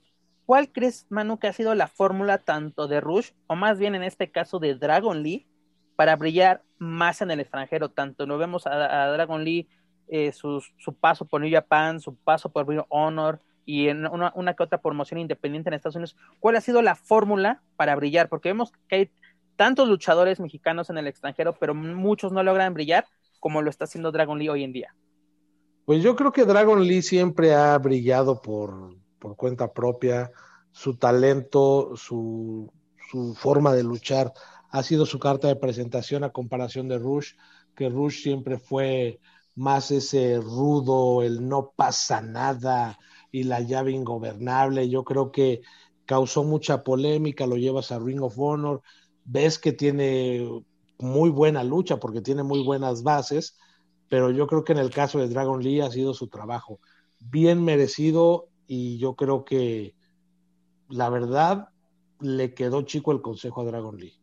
¿cuál crees, Manu, que ha sido la fórmula tanto de Rush, o más bien en este caso de Dragon Lee, para brillar más en el extranjero? Tanto no vemos a, Dragon Lee eh, su, paso por New Japan, su paso por Ring Honor y en una, una, que otra promoción independiente en Estados Unidos. ¿Cuál ha sido la fórmula para brillar? Porque vemos que hay tantos luchadores mexicanos en el extranjero, pero muchos no logran brillar como lo está haciendo Dragon Lee hoy en día? Pues yo creo que Dragon Lee siempre ha brillado por, cuenta propia, su talento, su, su, forma de luchar ha sido su carta de presentación a comparación de Rush, que Rush siempre fue más ese rudo, el no pasa nada y la llave ingobernable. Yo creo que causó mucha polémica, lo llevas a Ring of Honor, ves que tiene muy buena lucha porque tiene muy buenas bases, pero yo creo que en el caso de Dragon Lee ha sido su trabajo bien merecido y yo creo que la verdad le quedó chico el consejo a Dragon Lee.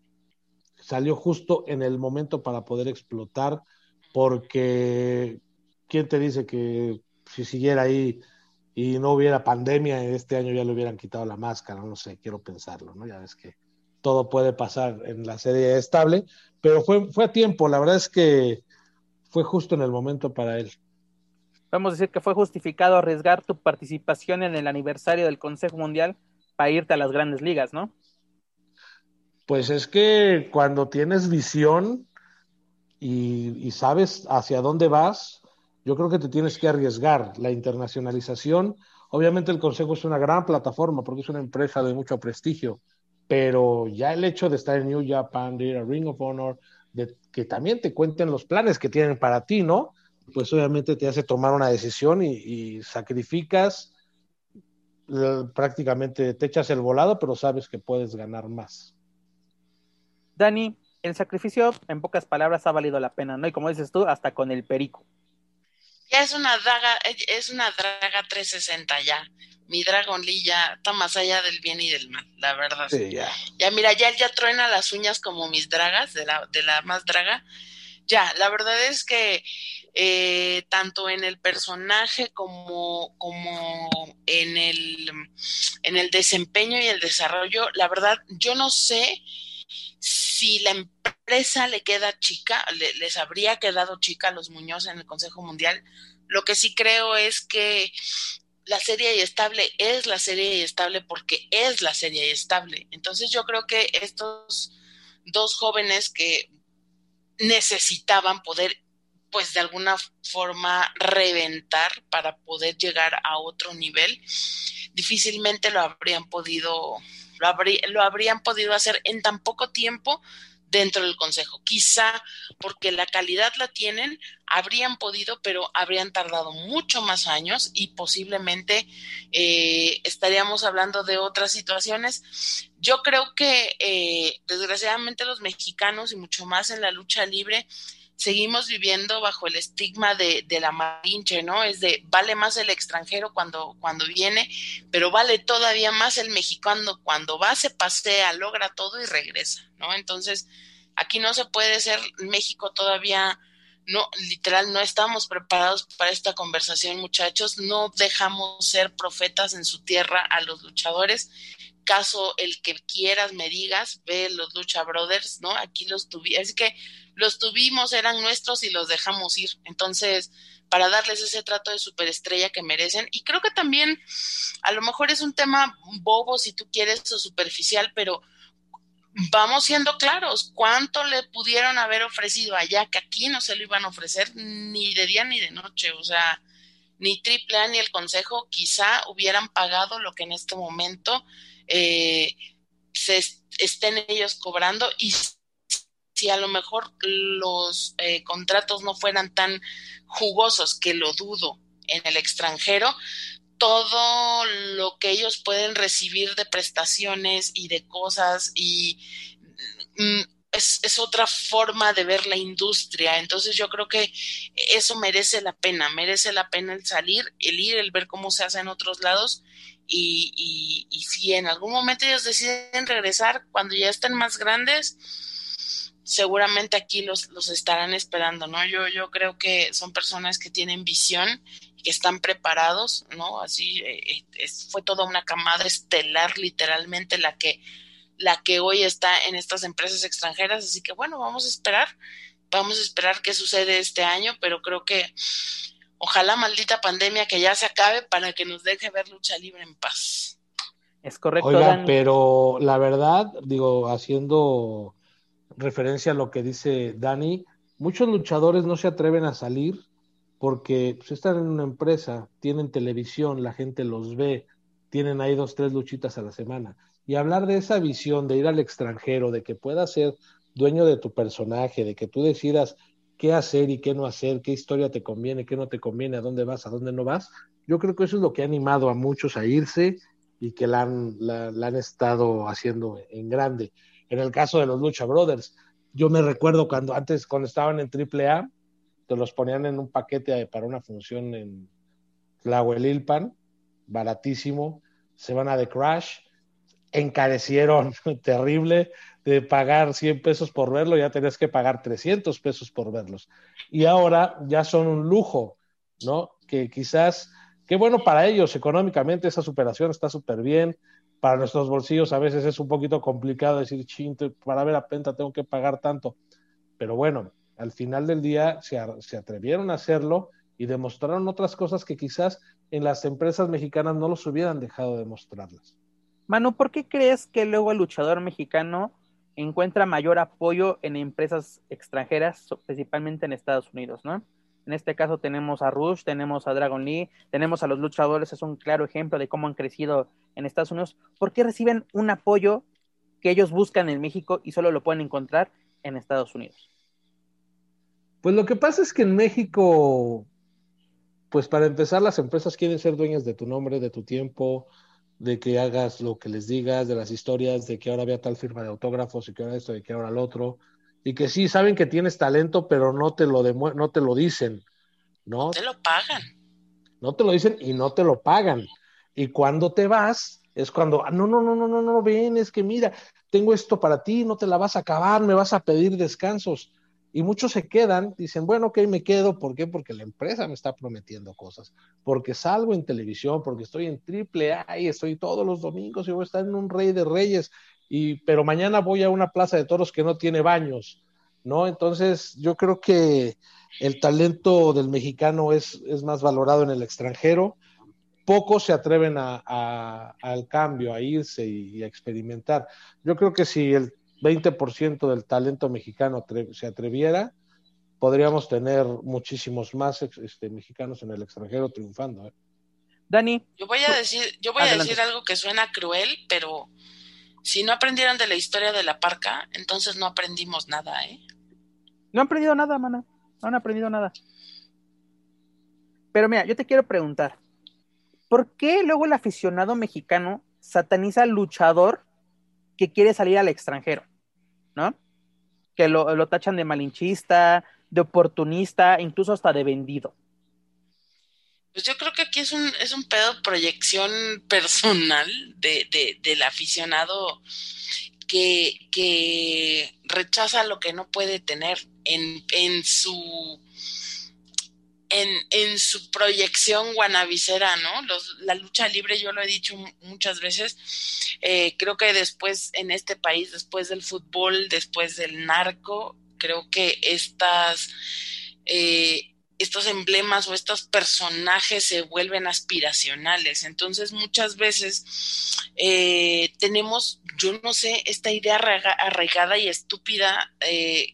Salió justo en el momento para poder explotar porque ¿quién te dice que si siguiera ahí y no hubiera pandemia, este año ya le hubieran quitado la máscara? No sé, quiero pensarlo, ¿no? Ya ves que todo puede pasar en la serie estable, pero fue, fue a tiempo, la verdad es que fue justo en el momento para él. Vamos a decir que fue justificado arriesgar tu participación en el aniversario del Consejo Mundial para irte a las grandes ligas, ¿no? Pues es que cuando tienes visión y, y sabes hacia dónde vas, yo creo que te tienes que arriesgar. La internacionalización, obviamente el Consejo es una gran plataforma porque es una empresa de mucho prestigio, pero ya el hecho de estar en New Japan, de ir a Ring of Honor, de que también te cuenten los planes que tienen para ti, ¿no? Pues obviamente te hace tomar una decisión y, sacrificas, prácticamente te echas el volado, pero sabes que puedes ganar más. Dani, el sacrificio, en pocas palabras, ha valido la pena, ¿no? Y como dices tú, hasta con el perico. Ya es una draga, es una draga 360 ya mi Dragon Lee ya está más allá del bien y del mal, la verdad. Sí, ya. Ya, mira, ya, ya truena las uñas como mis dragas, de la, de la más draga. Ya, la verdad es que eh, tanto en el personaje como, como en, el, en el desempeño y el desarrollo, la verdad, yo no sé si la empresa le queda chica, les habría quedado chica a los Muñoz en el Consejo Mundial. Lo que sí creo es que la serie y estable es la serie y estable porque es la serie y estable. Entonces yo creo que estos dos jóvenes que necesitaban poder pues de alguna forma reventar para poder llegar a otro nivel, difícilmente lo habrían podido lo, lo habrían podido hacer en tan poco tiempo dentro del Consejo. Quizá porque la calidad la tienen, habrían podido, pero habrían tardado mucho más años y posiblemente eh, estaríamos hablando de otras situaciones. Yo creo que eh, desgraciadamente los mexicanos y mucho más en la lucha libre seguimos viviendo bajo el estigma de, la marinche, ¿no? Es de vale más el extranjero cuando, cuando viene, pero vale todavía más el mexicano cuando va, se pasea, logra todo y regresa, ¿no? Entonces, aquí no se puede ser México todavía no, literal, no estamos preparados para esta conversación, muchachos. No dejamos ser profetas en su tierra a los luchadores caso el que quieras me digas, ve los Lucha Brothers, ¿no? Aquí los tuvimos, es que los tuvimos, eran nuestros y los dejamos ir. Entonces, para darles ese trato de superestrella que merecen. Y creo que también, a lo mejor es un tema bobo si tú quieres o superficial, pero vamos siendo claros, ¿cuánto le pudieron haber ofrecido allá que aquí no se lo iban a ofrecer ni de día ni de noche? O sea, ni AAA ni el Consejo quizá hubieran pagado lo que en este momento eh, se estén ellos cobrando y si a lo mejor los eh, contratos no fueran tan jugosos, que lo dudo en el extranjero, todo lo que ellos pueden recibir de prestaciones y de cosas y mm, es, es, otra forma de ver la industria. Entonces yo creo que eso merece la pena, merece la pena el salir, el ir, el ver cómo se hace en otros lados y, y, y si en algún momento ellos deciden regresar cuando ya estén más grandes, seguramente aquí los, los estarán esperando, ¿no? Yo, yo creo que son personas que tienen visión que están preparados, ¿no? Así eh, eh, fue toda una camada estelar, literalmente, la que, la que hoy está en estas empresas extranjeras. Así que bueno, vamos a esperar, vamos a esperar qué sucede este año, pero creo que ojalá maldita pandemia que ya se acabe para que nos deje ver lucha libre en paz. Es correcto. Oiga, pero la verdad, digo, haciendo referencia a lo que dice Dani, muchos luchadores no se atreven a salir porque pues, están en una empresa, tienen televisión, la gente los ve, tienen ahí dos, tres luchitas a la semana. Y hablar de esa visión de ir al extranjero, de que puedas ser dueño de tu personaje, de que tú decidas qué hacer y qué no hacer, qué historia te conviene, qué no te conviene, a dónde vas, a dónde no vas, yo creo que eso es lo que ha animado a muchos a irse y que la han, la, la han estado haciendo en grande. En el caso de los Lucha Brothers, yo me recuerdo cuando antes, cuando estaban en AAA, te los ponían en un paquete para una función en Tlahuelilpan, baratísimo, se van a The Crash, encarecieron <laughs> terrible de pagar 100 pesos por verlo, ya tenías que pagar 300 pesos por verlos. Y ahora ya son un lujo, ¿no? Que quizás, qué bueno para ellos económicamente, esa superación está súper bien. Para nuestros bolsillos a veces es un poquito complicado decir, chinto, para ver a Penta tengo que pagar tanto. Pero bueno, al final del día se, se, atrevieron a hacerlo y demostraron otras cosas que quizás en las empresas mexicanas no los hubieran dejado de mostrarlas. Manu, ¿por qué crees que luego el luchador mexicano encuentra mayor apoyo en empresas extranjeras, principalmente en Estados Unidos, ¿no? En este caso tenemos a Rush, tenemos a Dragon Lee, tenemos a los luchadores, es un claro ejemplo de cómo han crecido en Estados Unidos. ¿Por qué reciben un apoyo que ellos buscan en México y solo lo pueden encontrar en Estados Unidos? Pues lo que pasa es que en México, pues para empezar, las empresas quieren ser dueñas de tu nombre, de tu tiempo, de que hagas lo que les digas, de las historias, de que ahora había tal firma de autógrafos y que ahora esto, y que ahora el otro. Y que sí, saben que tienes talento, pero no te lo, no te lo dicen, ¿no? Te lo pagan. No te lo dicen y no te lo pagan. Y cuando te vas, es cuando, ah, no, no, no, no, no, no, ven, es que mira, tengo esto para ti, no te la vas a acabar, me vas a pedir descansos y muchos se quedan, dicen, bueno, ok, me quedo, ¿por qué? Porque la empresa me está prometiendo cosas, porque salgo en televisión, porque estoy en triple A y estoy todos los domingos y voy a estar en un rey de reyes, y, pero mañana voy a una plaza de toros que no tiene baños, ¿no? Entonces, yo creo que el talento del mexicano es, es más valorado en el extranjero, pocos se atreven a, al cambio, a irse y, y a experimentar. Yo creo que si el 20% del talento mexicano se atreviera, podríamos tener muchísimos más este, mexicanos en el extranjero triunfando. ¿eh? Dani. Yo voy a decir, yo voy a decir algo que suena cruel, pero si no aprendieron de la historia de la parca, entonces no aprendimos nada, ¿eh? No han aprendido nada, mana. No han aprendido nada. Pero mira, yo te quiero preguntar, ¿por qué luego el aficionado mexicano sataniza al luchador que quiere salir al extranjero, ¿no? Que lo, lo tachan de malinchista, de oportunista, incluso hasta de vendido. Pues yo creo que aquí es un, es un pedo proyección <laughs> personal de, de, del aficionado que, que, rechaza lo que no puede tener en, en su en, en, su proyección guanabicera, ¿no? La lucha libre, yo lo he dicho muchas veces, Eh, creo que después en este país, después del fútbol, después del narco, creo que estas... Eh, estos emblemas o estos personajes se vuelven aspiracionales. Entonces muchas veces eh, tenemos, yo no sé, esta idea arraigada y estúpida, eh,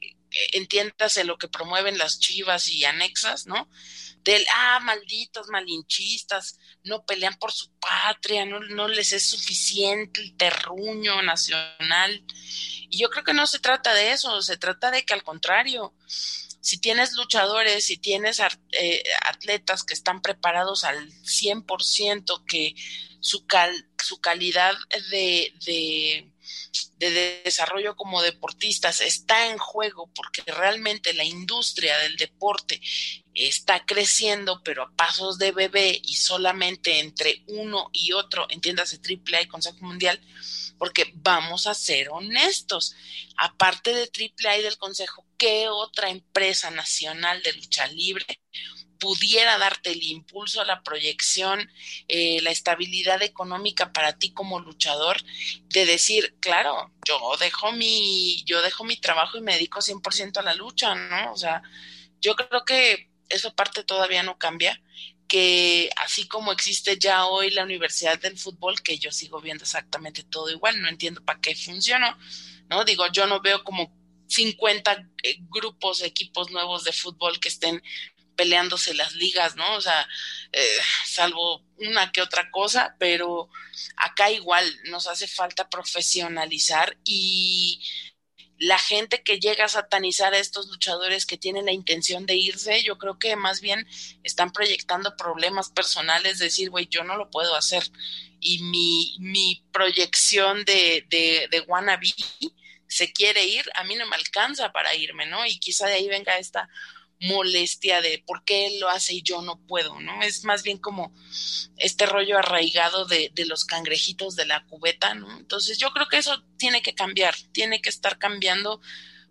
entiéndase lo que promueven las chivas y anexas, ¿no? Del, ah, malditos malinchistas, no pelean por su patria, no, no les es suficiente el terruño nacional. Y yo creo que no se trata de eso, se trata de que al contrario, si tienes luchadores, si tienes eh, atletas que están preparados al 100%, que su, cal, su calidad de, de, de, desarrollo como deportistas está en juego, porque realmente la industria del deporte está creciendo, pero a pasos de bebé y solamente entre uno y otro, entiéndase AAA y Consejo Mundial, porque vamos a ser honestos, aparte de AAA y del Consejo, ¿qué otra empresa nacional de lucha libre pudiera darte el impulso, la proyección, eh, la estabilidad económica para ti como luchador, de decir, claro, yo dejo mi, yo dejo mi trabajo y me dedico 100% a la lucha, ¿no? O sea, yo creo que esa parte todavía no cambia que así como existe ya hoy la Universidad del Fútbol, que yo sigo viendo exactamente todo igual, no entiendo para qué funciona, ¿no? Digo, yo no veo como 50 eh, grupos, equipos nuevos de fútbol que estén peleándose las ligas, ¿no? O sea, eh, salvo una que otra cosa, pero acá igual nos hace falta profesionalizar y la gente que llega a satanizar a estos luchadores que tienen la intención de irse, yo creo que más bien están proyectando problemas personales, decir, güey, yo no lo puedo hacer. Y mi, mi proyección de, de, de wannabe se quiere ir, a mí no me alcanza para irme, ¿no? Y quizá de ahí venga esta molestia de por qué él lo hace y yo no puedo, ¿no? Es más bien como este rollo arraigado de, de, los cangrejitos de la cubeta, ¿no? Entonces yo creo que eso tiene que cambiar, tiene que estar cambiando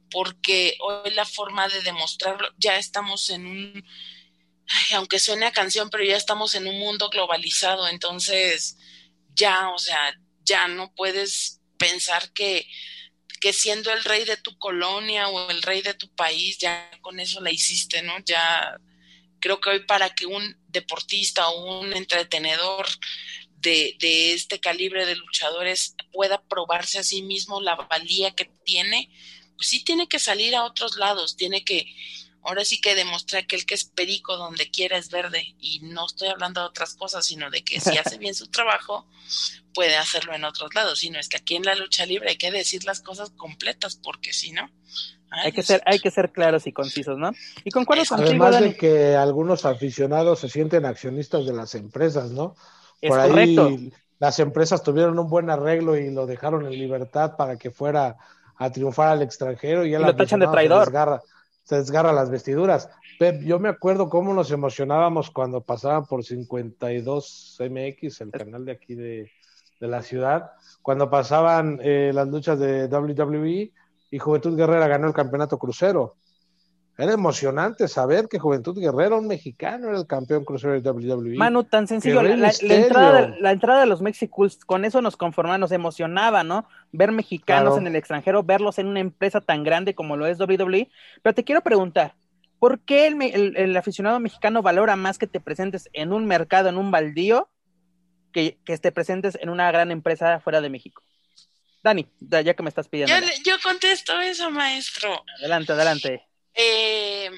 porque hoy la forma de demostrarlo, ya estamos en un, aunque suene a canción, pero ya estamos en un mundo globalizado, entonces ya, o sea, ya no puedes pensar que que siendo el rey de tu colonia o el rey de tu país, ya con eso la hiciste, ¿no? Ya creo que hoy para que un deportista o un entretenedor de, de este calibre de luchadores pueda probarse a sí mismo la valía que tiene, pues sí tiene que salir a otros lados, tiene que, ahora sí que demostrar que el que es perico donde quiera es verde. Y no estoy hablando de otras cosas, sino de que si hace bien su trabajo, puede hacerlo en otros lados. Sino es que aquí en la lucha libre hay que decir las cosas completas, porque si no. hay que, ser, hay que ser claros y concisos, ¿no? Y concuerdo contigo, Además de que algunos aficionados se sienten accionistas de las empresas, ¿no? Por es ahí correcto. las empresas tuvieron un buen arreglo y lo dejaron en libertad para que fuera a triunfar al extranjero y, y lo tachan de traidor desgarra las vestiduras. Pep, yo me acuerdo cómo nos emocionábamos cuando pasaban por 52 MX, el canal de aquí de, la ciudad, cuando pasaban eh, las luchas de WWE y Juventud Guerrera ganó el campeonato crucero. Era emocionante saber que Juventud Guerrero, un mexicano, era el campeón crucero de WWE. Manu, tan sencillo, la, entrada de, la, entrada de, los Mexicools, con eso nos conformaba, nos emocionaba, ¿no? Ver mexicanos en el extranjero, verlos en una empresa tan grande como lo es WWE. Pero te quiero preguntar, ¿por qué el, el, aficionado mexicano valora más que te presentes en un mercado, en un baldío, que, que te presentes en una gran empresa fuera de México? Dani, ya que me estás pidiendo. Yo, yo contesto eso, maestro. Adelante, adelante. Eh,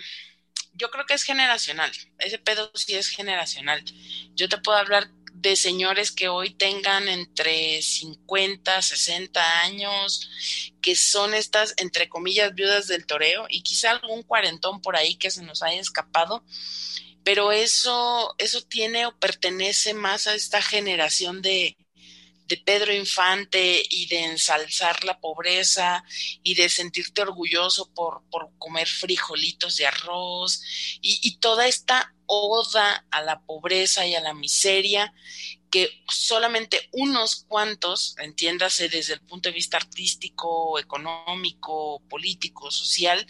yo creo que es generacional. Ese pedo sí es generacional. Yo te puedo hablar de señores que hoy tengan entre 50, 60 años, que son estas, entre comillas, viudas del toreo, y quizá algún cuarentón por ahí que se nos haya escapado, pero eso, eso tiene o pertenece más a esta generación de, de Pedro Infante y de ensalzar la pobreza y de sentirte orgulloso por, por comer frijolitos de arroz y, y, toda esta oda a la pobreza y a la miseria que solamente unos cuantos, entiéndase desde el punto de vista artístico, económico, político, social,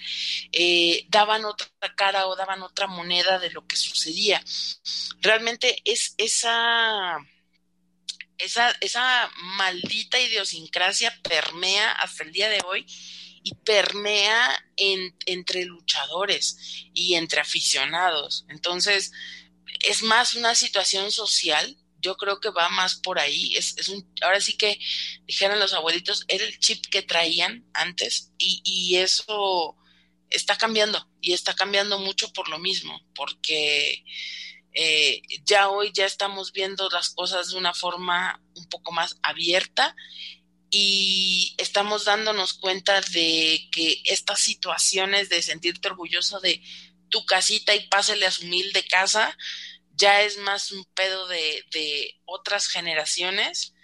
eh, daban otra cara o daban otra moneda de lo que sucedía. Realmente es esa esa, esa maldita idiosincrasia permea hasta el día de hoy y permea entre luchadores y entre aficionados. Entonces, es más una situación social. Yo creo que va más por ahí. Es, es un, ahora sí que dijeron los abuelitos, era el chip que traían antes y, y eso está cambiando y está cambiando mucho por lo mismo, porque eh, ya hoy ya estamos viendo las cosas de una forma un poco más abierta y estamos dándonos cuenta de que estas situaciones de sentirte orgulloso de tu casita y pásele a su humilde casa ya es más un pedo de, de otras generaciones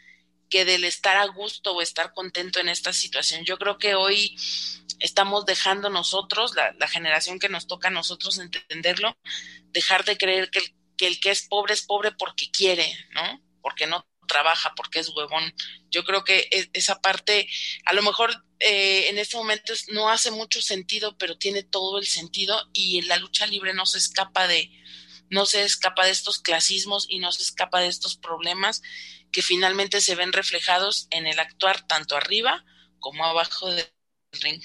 que del estar a gusto o estar contento en esta situación. Yo creo que hoy estamos dejando nosotros, la, la, generación que nos toca a nosotros entenderlo, dejar de creer que el, que el que es pobre es pobre porque quiere, ¿no? Porque no trabaja, porque es huevón. Yo creo que e, esa parte, a lo mejor eh, en este momento no hace mucho sentido, pero tiene todo el sentido y la lucha libre no se escapa de, no se escapa de estos clasismos y no se escapa de estos problemas que finalmente se ven reflejados en el actuar tanto arriba como abajo del ring.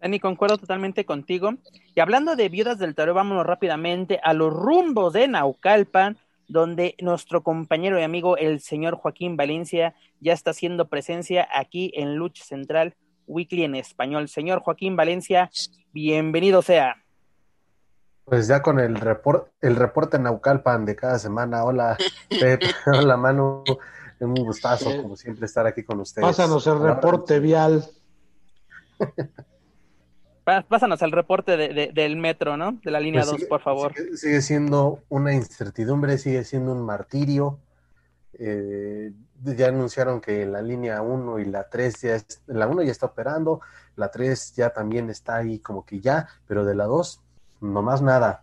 Dani, concuerdo totalmente contigo. Y hablando de viudas del Toro, vámonos rápidamente a los rumbos de Naucalpan, donde nuestro compañero y amigo, el señor Joaquín Valencia, ya está haciendo presencia aquí en Lucha Central Weekly en español. Señor Joaquín Valencia, bienvenido sea. Pues ya con el, report, el reporte Naucalpan de cada semana. Hola, Pep. <laughs> Hola, Manu. Es un gustazo, como siempre, estar aquí con ustedes. Pásanos el reporte vial. <laughs> Pásanos el reporte de, de, del metro, ¿no? De la línea pues 2, por favor. Sigue, sigue, siendo una incertidumbre, sigue siendo un martirio. Eh, ya anunciaron que la línea 1 y la 3 ya, es, la 1 ya está operando, la 3 ya también está ahí como que ya, pero de la 2, nomás nada.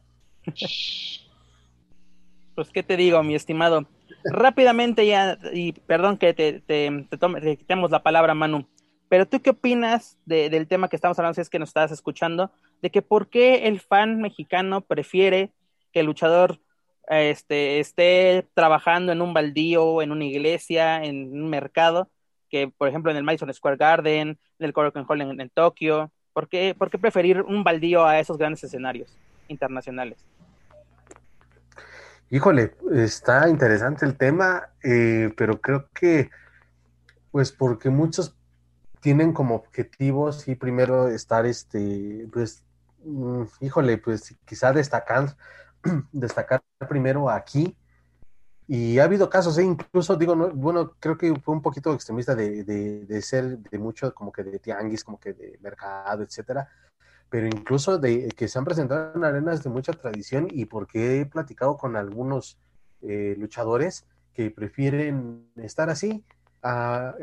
Pues, ¿qué te digo, mi estimado? Rápidamente ya, y perdón que te, te, te, tome, te quitemos la palabra, Manu. Pero tú qué opinas de, del tema que estamos hablando, si es que nos estás escuchando, de que por qué el fan mexicano prefiere que el luchador este, esté trabajando en un baldío, en una iglesia, en un mercado, que por ejemplo en el Madison Square Garden, en el Korakuen Hall en, Tokio, ¿por qué, ¿por qué preferir un baldío a esos grandes escenarios internacionales? Híjole, está interesante el tema, eh, pero creo que, pues porque muchos tienen como objetivos y primero estar, este, pues, mm, híjole, pues quizá destacar, <clears throat> destacar primero aquí. Y ha habido casos, ¿eh? incluso digo, no, bueno, creo que fue un poquito extremista de, de, de, ser de mucho como que de tianguis, como que de mercado, etcétera, pero incluso de que se han presentado en arenas de mucha tradición y porque he platicado con algunos eh, luchadores que prefieren estar así, a,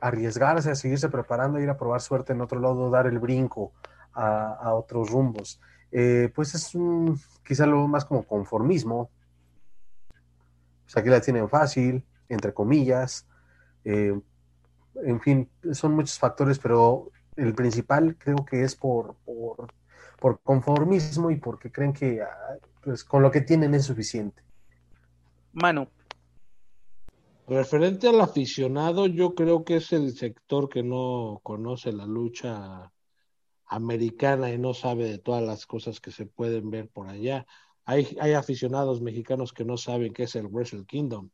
arriesgarse, a seguirse preparando, a ir a probar suerte en otro lado, dar el brinco a, otros rumbos. Eh, pues es un, quizá lo más como conformismo. Pues aquí la tienen fácil, entre comillas. Eh, en fin, son muchos factores, pero el principal creo que es por, por, por conformismo y porque creen que pues, con lo que tienen es suficiente. Mano, Referente al aficionado, yo creo que es el sector que no conoce la lucha americana y no sabe de todas las cosas que se pueden ver por allá. Hay, hay aficionados mexicanos que no saben qué es el Wrestle Kingdom,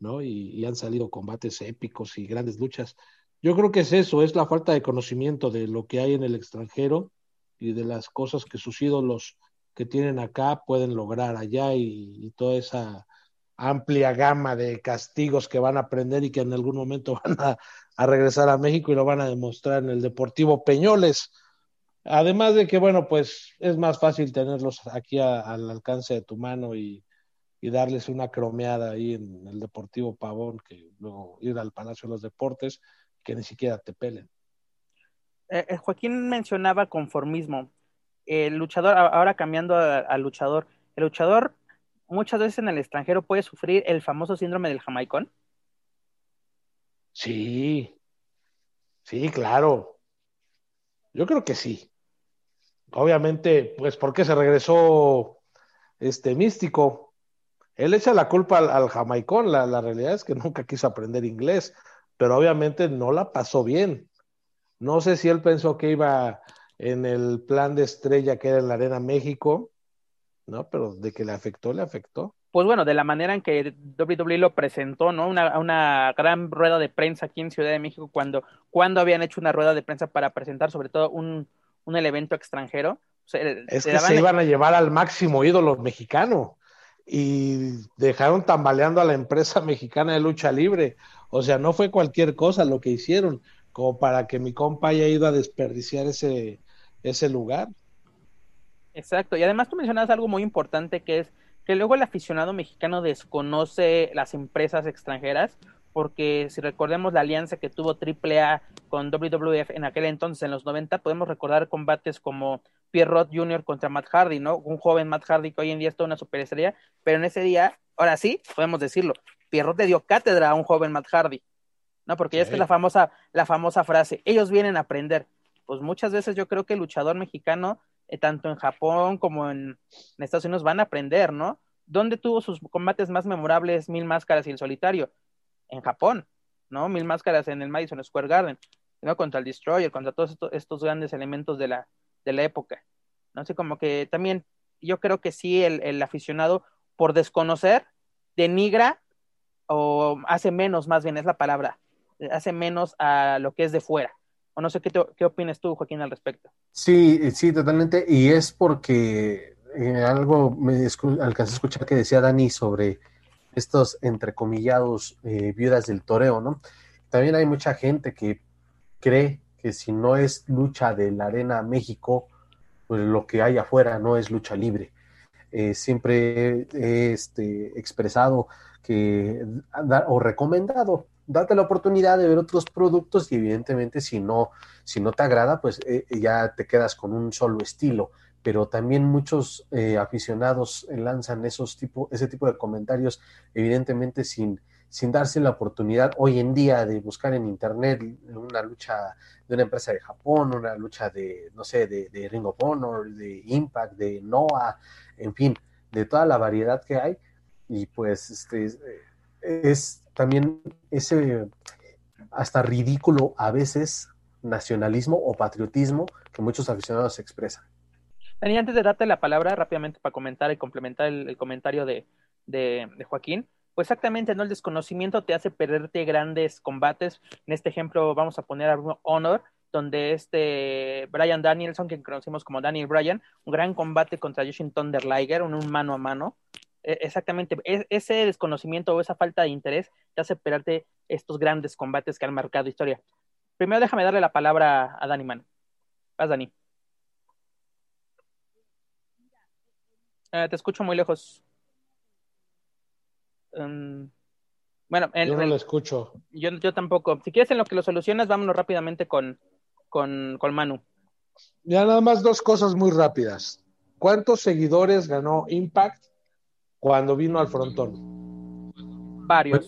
¿no? Y, y, han salido combates épicos y grandes luchas. Yo creo que es eso, es la falta de conocimiento de lo que hay en el extranjero y de las cosas que sus ídolos que tienen acá pueden lograr allá y, y toda esa amplia gama de castigos que van a aprender y que en algún momento <laughs> van a, regresar a México y lo van a demostrar en el Deportivo Peñoles. Además de que, bueno, pues es más fácil tenerlos aquí al alcance de tu mano y, darles una cromeada ahí en el Deportivo Pavón que luego ir al Palacio de los Deportes que ni siquiera te pelen. Eh, Joaquín mencionaba conformismo. El luchador, ahora cambiando al luchador, el luchador muchas veces en el extranjero puede sufrir el famoso síndrome del jamaicón? Sí, sí, claro. Yo creo que sí. Obviamente, pues, ¿por qué se regresó este místico? Él echa la culpa al, jamaicón, la, la, realidad es que nunca quiso aprender inglés, pero obviamente no la pasó bien. No sé si él pensó que iba en el plan de estrella que era en la Arena México, ¿no? Pero de que le afectó, le afectó. Pues bueno, de la manera en que WWE lo presentó, ¿no? Una, una gran rueda de prensa aquí en Ciudad de México, cuando, cuando habían hecho una rueda de prensa para presentar sobre todo un, un evento extranjero. es que se iban a llevar al máximo ídolo mexicano y dejaron tambaleando a la empresa <laughs> mexicana de lucha libre. O sea, no fue cualquier cosa lo que hicieron, como para que mi compa haya ido a desperdiciar ese, ese lugar. Exacto, y además tú mencionas algo muy importante que es que luego el aficionado mexicano desconoce las empresas extranjeras, porque si recordemos la alianza que tuvo AAA con WWF en aquel entonces, en los 90, podemos recordar combates como Pierrot Jr. contra Matt Hardy, ¿no? Un joven Matt Hardy que hoy en día es toda una superestrella, pero en ese día, ahora sí, podemos decirlo, Pierrot le dio cátedra a un joven Matt Hardy, ¿no? Porque ya es que la famosa, la famosa frase, ellos vienen a aprender. Pues muchas veces yo creo que el luchador mexicano, tanto en Japón como en, Estados Unidos, van a aprender, ¿no? ¿Dónde tuvo sus combates más memorables Mil Máscaras y el Solitario? En Japón, ¿no? Mil Máscaras en el Madison Square Garden, ¿no? Contra el Destroyer, contra todos estos, grandes elementos de la, de la época. ¿no? Así como que también yo creo que sí, el, el aficionado, por desconocer, denigra o hace menos, más bien es la palabra, hace menos a lo que es de fuera. O no sé qué, opinas tú, Joaquín, al respecto. Sí, sí, totalmente. Y es porque eh, algo me alcancé a escuchar que decía Dani sobre estos entrecomillados eh, viudas del toreo, ¿no? También hay mucha gente que cree que si no es lucha de la Arena México, pues lo que hay afuera no es lucha libre. Eh, siempre he este, expresado que, o recomendado, date la oportunidad de ver otros productos y evidentemente si no, si no te agrada, pues eh, ya te quedas con un solo estilo. Pero también muchos eh, aficionados lanzan esos tipo, ese tipo de comentarios, evidentemente sin, sin darse la oportunidad hoy en día de buscar en internet una lucha de una empresa de Japón, una lucha de, no sé, de, Ring of Honor, de Impact, de Noah, en fin, de toda la variedad que hay. Y pues este es también ese hasta ridículo a veces nacionalismo o patriotismo que muchos aficionados expresan. Dani, antes de darte la palabra rápidamente para comentar y complementar el, comentario de, de, Joaquín, pues exactamente, ¿no? El desconocimiento te hace perderte grandes combates. En este ejemplo vamos a poner a Honor, donde este Brian Danielson, que conocemos como Daniel Bryan, un gran combate contra Jushin Thunder Liger, un, mano a mano. E, exactamente, ese desconocimiento o esa falta de interés te hace perderte estos grandes combates que han marcado historia. Primero déjame darle la palabra a Dani Man. Vas, Dani. Eh, te escucho muy lejos. Um, bueno, yo no lo escucho. Yo, yo tampoco. Si quieres en lo que lo solucionas, vámonos rápidamente con, con, con Manu. Ya nada más dos cosas muy rápidas. ¿Cuántos seguidores ganó Impact cuando vino al frontón? Varios.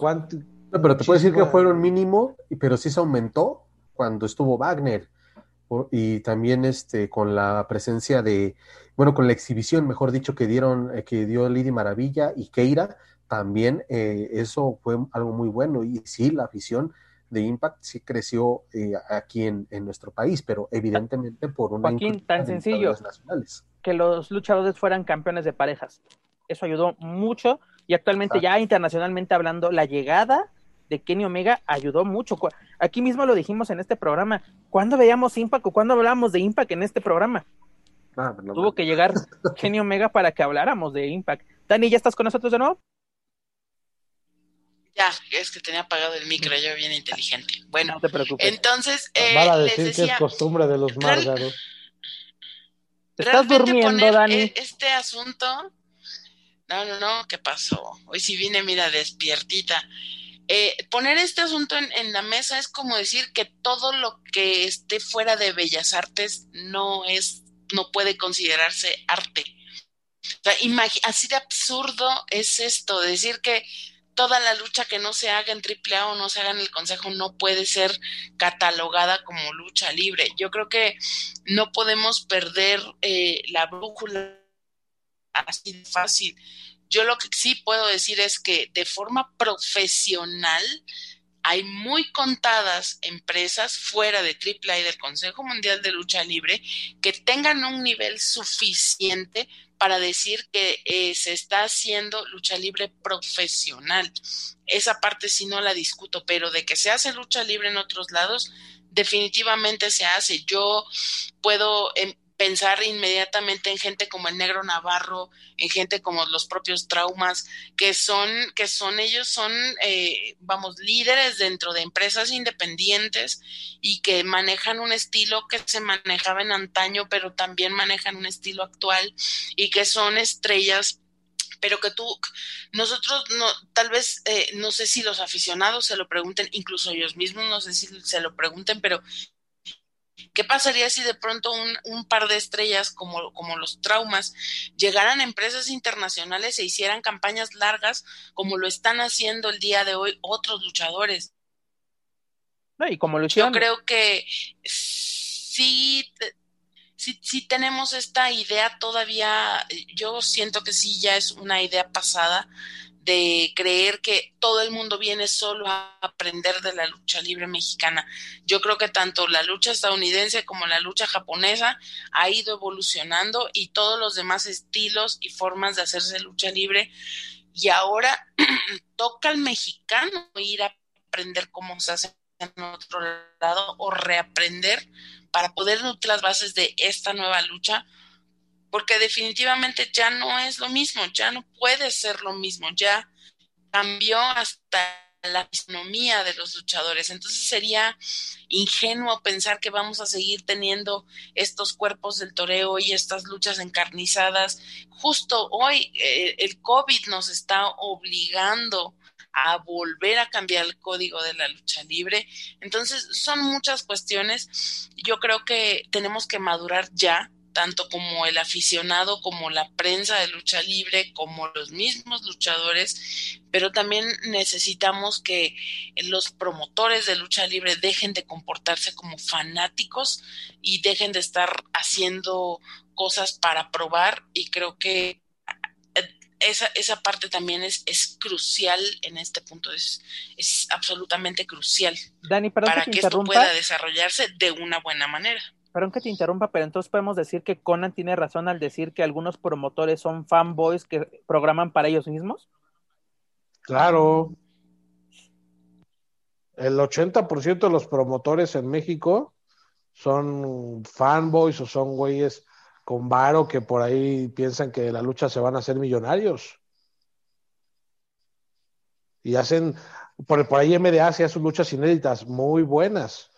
pero te puedo decir que fueron mínimo, pero sí se aumentó cuando estuvo Wagner. Y también este con la presencia de, bueno, con la exhibición, mejor dicho, que dieron, eh, que dio Lady Maravilla y Keira, también eh, eso fue algo muy bueno. Y sí, la afición de Impact sí creció eh, aquí en, nuestro país, pero evidentemente por una Joaquín, tan sencillo que los luchadores fueran campeones de parejas. Eso ayudó mucho y actualmente ya internacionalmente hablando, la llegada de Kenny Omega ayudó mucho. Aquí mismo lo dijimos en este programa. ¿Cuándo veíamos Impact o cuándo hablábamos de Impact en este programa? Ah, pues Tuvo que llegar <laughs> Kenny Omega para que habláramos de Impact. Dani, ¿ya estás con nosotros de nuevo? Ya, es que tenía apagado el micro, yo bien inteligente. Bueno, no te preocupes. entonces. Eh, a decir que es costumbre de los márgaros. estás durmiendo, Dani? E, este asunto. No, no, no, ¿qué pasó? Hoy sí vine, mira, despiertita. Eh, poner este asunto en, en, la mesa es como decir que todo lo que esté fuera de bellas no es, no puede considerarse arte. O sea, así de absurdo es esto, decir que toda la lucha que no se haga en AAA o no se haga en el Consejo no puede ser catalogada como lucha libre. Yo creo que no podemos perder eh, la brújula así de fácil. Yo lo que sí puedo decir es que de forma profesional hay muy contadas empresas fuera de AAA y del Consejo Mundial de Lucha Libre que tengan un nivel suficiente para decir que eh, se está haciendo lucha libre profesional. Esa parte sí no la discuto, pero de que se hace lucha libre en otros lados, definitivamente se hace. Yo puedo em, pensar inmediatamente en gente como el negro Navarro, en gente como los propios traumas, que son, que son ellos, son, eh, vamos, líderes dentro de empresas independientes y que manejan un estilo que se manejaba en antaño, pero también manejan un estilo actual y que son estrellas pero que tú, nosotros no, tal vez, eh, no sé si los aficionados se lo pregunten, incluso ellos mismos, no sé si se lo pregunten, pero ¿Qué pasaría si de pronto un, par de estrellas como, como, los traumas llegaran a empresas internacionales e hicieran campañas largas como lo están haciendo el día de hoy otros luchadores? No, y como Yo creo que sí, sí, sí tenemos esta idea todavía, yo siento que sí ya es una idea pasada de creer que todo el mundo viene solo a aprender de la lucha libre mexicana. Yo creo que tanto la lucha estadounidense como la lucha japonesa ha ido evolucionando y todos los demás estilos y formas de hacerse lucha libre. Y ahora <clears throat> toca al mexicano ir a aprender cómo se hace en otro lado o reaprender para poder nutrir las bases de esta nueva lucha porque definitivamente ya no es lo mismo, ya no puede ser lo mismo, ya cambió hasta la fisonomía de los luchadores. Entonces sería ingenuo pensar que vamos a seguir teniendo estos cuerpos del toreo y estas luchas encarnizadas. Justo hoy eh, el COVID nos está obligando a volver a cambiar el código de la lucha libre. Entonces son muchas cuestiones. Yo creo que tenemos que madurar ya tanto como el aficionado, como la prensa de lucha libre, como los mismos luchadores, pero también necesitamos que los promotores de lucha libre dejen de comportarse como fanáticos y dejen de estar haciendo cosas para probar y creo que eh, esa, esa parte también es, es crucial en este punto, es, es absolutamente crucial Dani, para que esto pueda desarrollarse de una buena manera. Perdón que te interrumpa, pero entonces podemos decir que Conan tiene razón al decir que algunos promotores son fanboys que programan para ellos mismos. Claro. El 80% de los promotores en México son fanboys o son güeyes con varo que por ahí piensan que la lucha se van a hacer millonarios. Y hacen, por, por ahí MDA hace luchas inéditas muy buenas,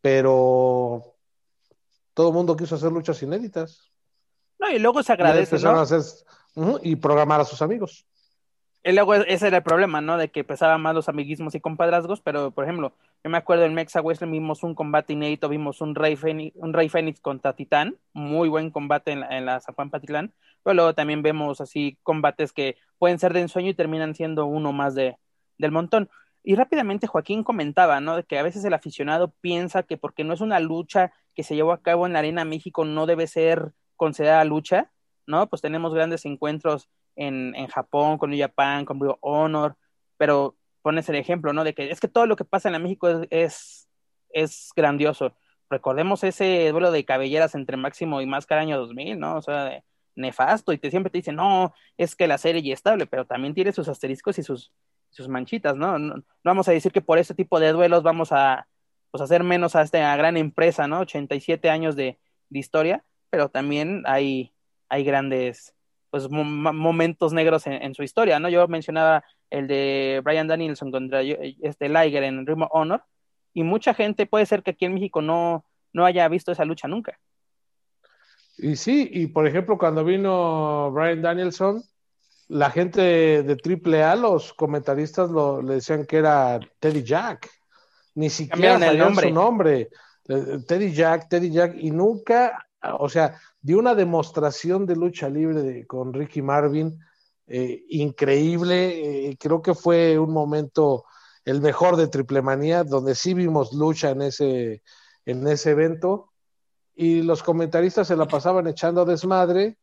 pero todo el mundo quiso hacer luchas inéditas. No, y luego se agradece, y, a hacer, y programar a sus amigos. Y luego ese era el problema, ¿no? De que pesaban más los amiguismos y compadrazgos, pero por ejemplo, yo me acuerdo en Mexa Wrestling vimos un combate inédito, vimos un Rey Fénix, un Rey Fénix contra Titán, muy buen combate en la, en la San Juan Patitlán, pero luego también vemos así combates que pueden ser de ensueño y terminan siendo uno más de, del montón. Y rápidamente Joaquín comentaba, ¿no? De que a veces el aficionado piensa que porque no es una lucha que se llevó a cabo en la Arena México no debe ser considerada lucha, ¿no? Pues tenemos grandes encuentros en, en Japón, con New Japan, con Blue Honor, pero pones el ejemplo, ¿no? De que es que todo lo que pasa en la México es, es, grandioso. Recordemos ese duelo de cabelleras entre Máximo y Máscara año 2000, ¿no? O sea, de, nefasto, y te siempre te dicen, no, es que la serie ya estable, pero también tiene sus asteriscos y sus, sus manchitas, ¿no? ¿no? vamos a decir que por ese tipo de duelos vamos a pues, hacer menos a esta gran empresa, ¿no? 87 años de, historia, pero también hay, hay grandes pues momentos negros en, su historia, ¿no? Yo mencionaba el de Brian Danielson contra este Liger en Ring Honor, y mucha gente puede ser que aquí en México no, no haya visto esa lucha nunca. Y sí, y por ejemplo, cuando vino Brian Danielson, la gente de AAA, los comentaristas lo, le decían que era Teddy Jack. Ni siquiera el nombre. su nombre. Eh, Teddy Jack, Teddy Jack, y nunca, o sea, dio una demostración de lucha libre con Ricky Marvin eh, increíble. Eh, creo que fue un momento el mejor de Triple Manía, donde sí vimos lucha en ese, en ese evento. Y los comentaristas se la pasaban echando desmadre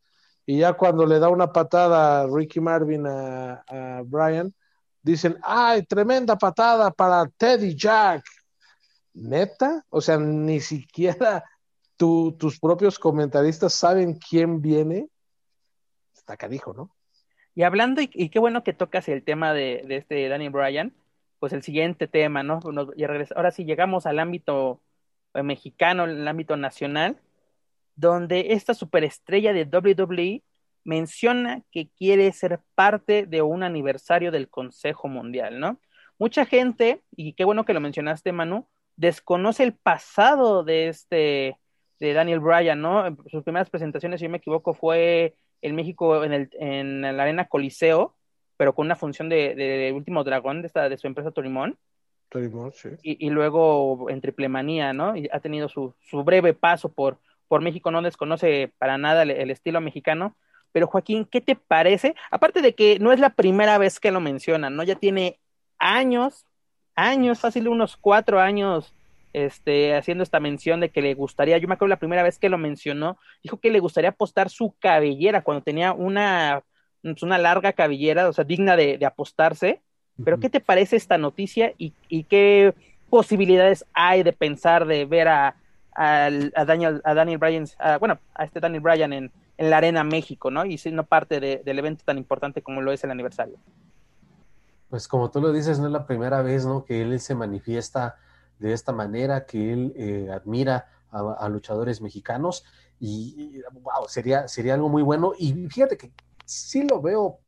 y ya cuando le da una patada a Ricky Marvin a, Brian, dicen, ay, tremenda patada para Teddy Jack. Neta, o sea, ni siquiera tus propios comentaristas saben quién viene. Está cadijo, ¿no? Y hablando, y, qué bueno que tocas el tema de, de, este Danny Bryan, pues el siguiente tema, ¿no? Y ahora sí llegamos al ámbito eh, mexicano, el ámbito nacional, donde esta superestrella de WWE menciona que quiere ser parte de un aniversario del Consejo Mundial, ¿no? Mucha gente, y qué bueno que lo mencionaste, Manu, desconoce el pasado de este, de Daniel Bryan, ¿no? Sus primeras presentaciones, si yo me equivoco, fue en México en, el, en la Arena Coliseo, pero con una función de, de, Último Dragón de, esta, de su empresa Torimón. Torimón, sí. Y, y, luego en Triplemanía, ¿no? Y ha tenido su, su breve paso por, por México, no desconoce para nada el, estilo mexicano. Pero Joaquín, ¿qué te parece? Aparte de que no es la primera vez que lo mencionan, ¿no? Ya tiene años, años, fácil unos cuatro años, este, haciendo esta mención de que le gustaría, yo me acuerdo la primera vez que lo mencionó, dijo que le gustaría apostar su cabellera cuando tenía una, pues, una larga cabellera, o sea, digna de, apostarse. Pero, ¿qué te parece esta noticia y, y qué posibilidades hay de pensar de ver a, a, Daniel, a Daniel Bryan, bueno, a este Daniel Bryan en, en la Arena México, ¿no? Y siendo parte del evento tan importante como lo es el aniversario. Pues como tú lo dices, no es la primera vez, ¿no? Que él se manifiesta de esta manera, que él eh, admira a, luchadores mexicanos y, wow, sería, sería algo muy bueno. Y fíjate que sí lo veo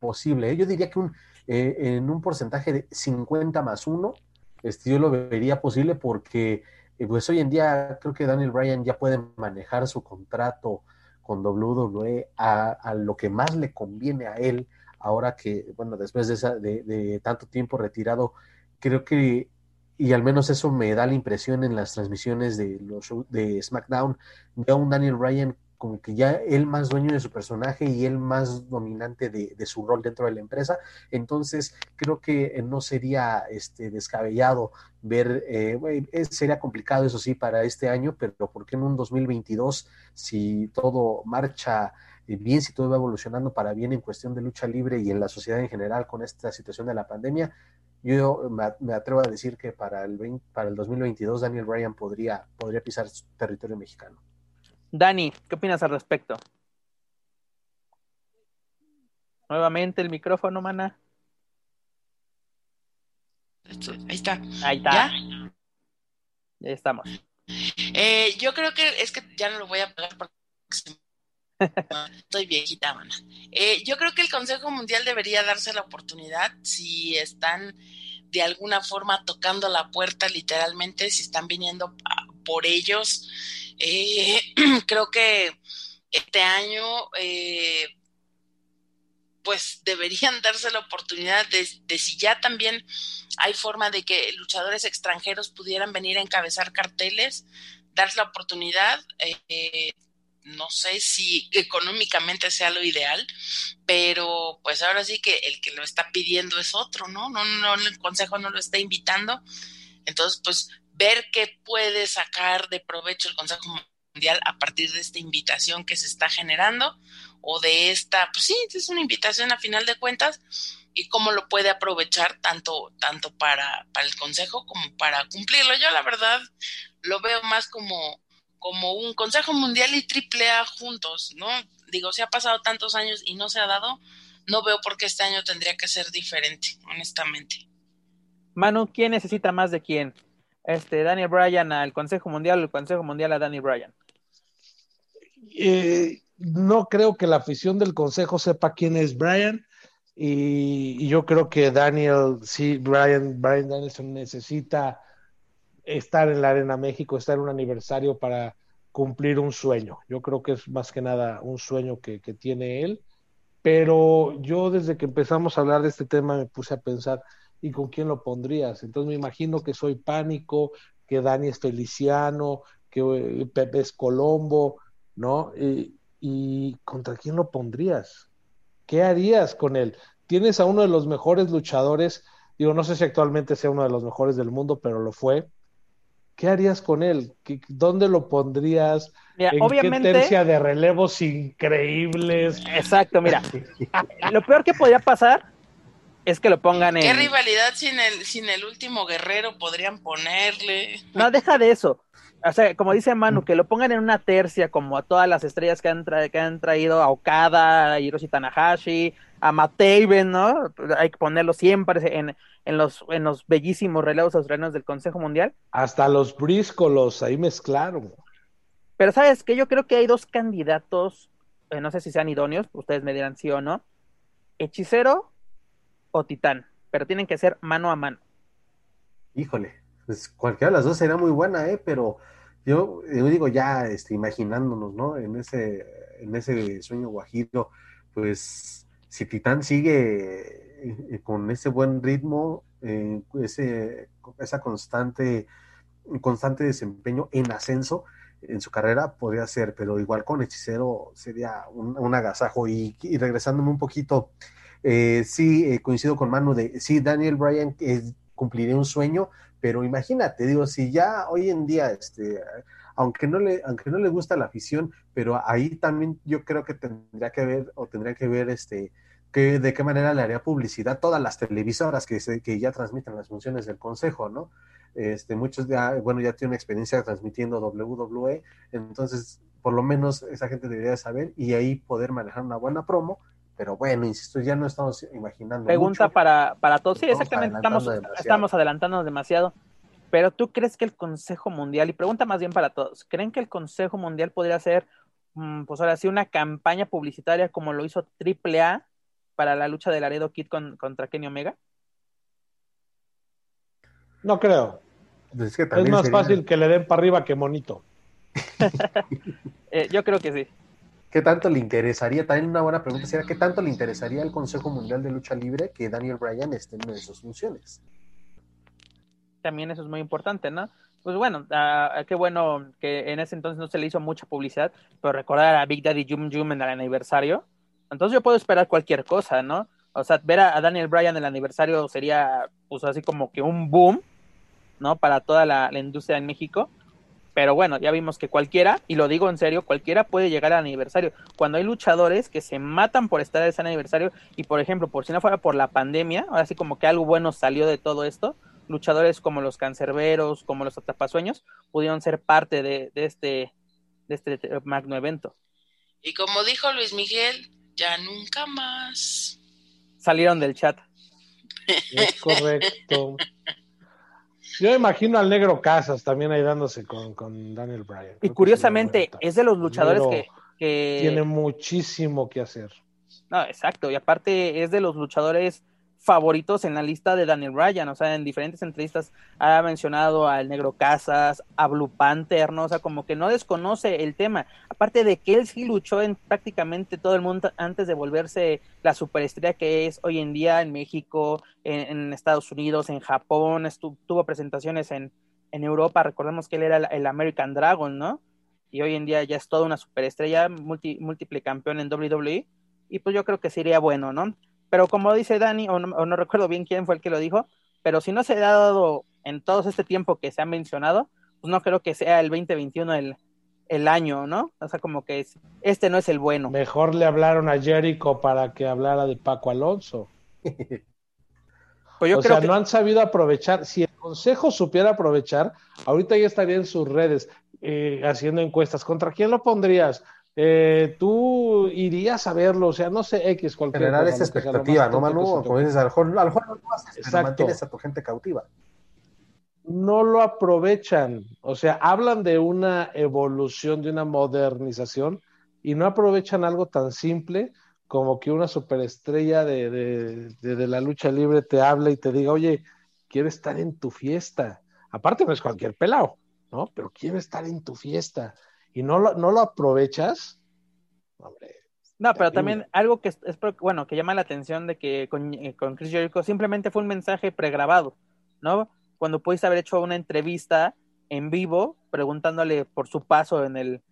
posible. ¿eh? Yo diría que un, eh, en un porcentaje de 50 más 1, este, yo lo vería posible porque pues hoy en día creo que Daniel Bryan ya puede manejar su contrato con WWE a, lo que más le conviene a él, ahora que, bueno, después de, de, tanto tiempo retirado, creo que, y al menos eso me da la impresión en las transmisiones de, los, de SmackDown, de un Daniel Bryan como que ya él más dueño de su personaje y él más dominante de, su rol dentro de la empresa. Entonces, creo que eh, no sería este, descabellado ver, eh, sería complicado eso sí para este año, pero ¿por qué en un 2022, si todo marcha eh, bien, si todo va evolucionando para bien en cuestión de lucha libre y en la sociedad en general con esta situación de la pandemia? Yo me, atrevo a decir que para el, para el 2022 Daniel Bryan podría, podría pisar territorio mexicano. Dani, ¿qué opinas al respecto? Nuevamente el micrófono, mana. Ahí está. Ahí está. ¿Ya? Ya estamos. Eh, yo creo que es que ya no lo voy a pagar porque estoy viejita, mana. Eh, yo creo que el Consejo Mundial debería darse la oportunidad si están de alguna forma tocando la puerta literalmente, si están viniendo por ellos eh, <clears throat> creo que este año, eh, pues deberían darse la oportunidad de, si ya también hay forma de que luchadores extranjeros pudieran venir a encabezar carteles, dar la oportunidad. Eh, no sé si económicamente sea lo ideal, pero pues ahora sí que el que lo está pidiendo es otro, ¿no? No, no, el consejo no lo está invitando. Entonces, pues ver qué puede sacar de provecho el Consejo Mundial a partir de esta invitación que se está generando o de esta, pues sí, es una invitación a final de cuentas y cómo lo puede aprovechar tanto, tanto para, el Consejo como para cumplirlo. Yo la verdad lo veo más como, como un Consejo Mundial y Triple A juntos, ¿no? Digo, se ha pasado tantos años y no se ha dado, no veo por qué este año tendría que ser diferente, honestamente. Manu, ¿quién necesita más de quién? Este, Daniel Bryan al Consejo Mundial o el Consejo Mundial a Daniel Bryan? Eh, no creo que la afición del Consejo sepa quién es Bryan. Y, yo creo que Daniel, sí, Brian, Brian Danielson necesita estar en la Arena México, estar en un aniversario para cumplir un sueño. Yo creo que es más que nada un sueño que, que tiene él. Pero yo desde que empezamos a hablar de este tema me puse a pensar, y con quién lo pondrías. Entonces me imagino que soy Pánico, que Dani es Feliciano, que eh, Pepe es Colombo, ¿no? Y, y, contra quién lo pondrías? ¿Qué harías con él? Tienes a uno de los mejores luchadores, digo, no sé si actualmente sea uno de los mejores del mundo, pero lo fue, ¿qué harías con él? ¿Dónde lo pondrías? Mira, ¿En obviamente, qué tercia de relevos increíbles? Exacto, mira. <laughs> lo peor que podría pasar es que lo pongan en. ¿Qué rivalidad sin el, sin el último guerrero podrían ponerle? No, deja de eso. O sea, como dice Manu, que lo pongan en una tercia, como a todas las estrellas que han, tra que han traído a Okada, a Hiroshi Tanahashi, a Mataven, ¿no? Hay que ponerlo siempre en, en, los, en los bellísimos relevos australianos del Consejo Mundial. Hasta los bríscolos ahí mezclaron. Pero, ¿sabes qué? Yo creo que hay dos candidatos, eh, no sé si sean idóneos, ustedes me dirán sí o no. Hechicero o Titán, pero tienen que ser mano a mano. Híjole, pues cualquiera de las dos sería muy buena, ¿eh? Pero yo, yo digo ya, este, imaginándonos, ¿no? En ese, en ese sueño guajiro, pues si Titán sigue eh, con ese buen ritmo, eh, ese, esa constante, constante desempeño en ascenso en su carrera, podría ser, pero igual con Hechicero sería un, un agasajo. Y regresándome un poquito eh, sí, eh, coincido con Manu de, sí, Daniel Bryan eh, cumpliría un sueño, pero imagínate, digo, si ya hoy en día, este, aunque no le, aunque no le gusta la afición, pero ahí también yo creo que tendría que ver, o tendría que ver, este, que, de qué manera le haría publicidad todas las televisoras que, se, que ya transmiten las funciones del consejo, ¿no? Este, muchos ya, bueno, ya tienen experiencia transmitiendo WWE, entonces por lo menos esa gente debería saber y ahí poder manejar una buena promo pero bueno, insisto, ya no estamos imaginando. Pregunta mucho. Para, para todos. Sí, exactamente, estamos, adelantando estamos adelantándonos demasiado. Pero tú crees que el Consejo Mundial, y pregunta más bien para todos, ¿creen que el Consejo Mundial podría hacer, mm, pues ahora sí, una campaña publicitaria como lo hizo AAA para la lucha de Laredo Kid con, contra Kenny Omega? No creo. Pues es, que Es también más sería- fácil que le den para arriba que monito. <laughs> Eh, yo creo que sí. ¿Qué tanto le interesaría? También una buena pregunta sería, ¿qué tanto le interesaría al Consejo Mundial de Lucha Libre que Daniel Bryan esté en una de sus funciones? También eso es muy importante, ¿no? Pues bueno, ah, qué bueno que en ese entonces no se le hizo mucha publicidad, pero recordar a Big Daddy Jum Jum en el aniversario. Entonces yo puedo esperar cualquier cosa, ¿no? O sea, ver a, a Daniel Bryan en el aniversario sería, pues así como que un boom, ¿no? Para toda la, la industria en México. Pero bueno, ya vimos que cualquiera, y lo digo en serio, cualquiera puede llegar al aniversario. Cuando hay luchadores que se matan por estar en ese aniversario, y por ejemplo, por si no fuera por la pandemia, ahora sí como que algo bueno salió de todo esto, luchadores como los cancerberos, como los atrapasueños, pudieron ser parte de, de este, de este magno evento. Y como dijo Luis Miguel, ya nunca más. Salieron del chat. Es correcto. Yo imagino al negro Casas también ahí dándose con, con Daniel Bryan. Y curiosamente, es de los luchadores que, que... Tiene muchísimo que hacer. No, exacto. Y aparte es de los luchadores favoritos en la lista de Daniel Bryan, o sea, en diferentes entrevistas ha mencionado al Negro Casas, a Blue Panther, ¿no? O sea, como que no desconoce el tema. Aparte de que él sí luchó en prácticamente todo el mundo antes de volverse la superestrella que es hoy en día en México, en, Estados Unidos, en Japón, estuvo, tuvo presentaciones en, en Europa, recordemos que él era el, el, American Dragon, ¿no? Y hoy en día ya es toda una superestrella, multi, múltiple campeón en WWE, y pues yo creo que sería bueno, ¿no? Pero como dice Dani, o no, o no, recuerdo bien quién fue el que lo dijo, pero si no se ha dado en todo este tiempo que se ha mencionado, pues no creo que sea el 2021 el, el año, ¿no? O sea, como que es, este no es el bueno. Mejor le hablaron a Jericho para que hablara de Paco Alonso. Pues yo o creo sea, que... no han sabido aprovechar. Si el consejo supiera aprovechar, ahorita ya estaría en sus redes eh, haciendo encuestas. ¿Contra quién lo pondrías? Eh, tú irías a verlo, o sea, no sé, X, cualquier Generar esa expectativa, ¿no, Manu? Como dices, a lo mejor, a lo mejor no lo haces, pero mantienes a tu gente cautiva. No lo aprovechan, o sea, hablan de una evolución, de una modernización, y no aprovechan algo tan simple como que una superestrella de, de, de, de la lucha libre te hable y te diga, oye, quiero estar en tu fiesta. Aparte, no es cualquier pelado, ¿no? Pero quiero estar en tu fiesta y no lo, no lo aprovechas, hombre. No, pero también algo que es, es, bueno, que llama la atención de que con, eh, con, Chris Jericho simplemente fue un mensaje pregrabado, ¿no? Cuando pudiste haber hecho una entrevista en vivo preguntándole por su paso en el,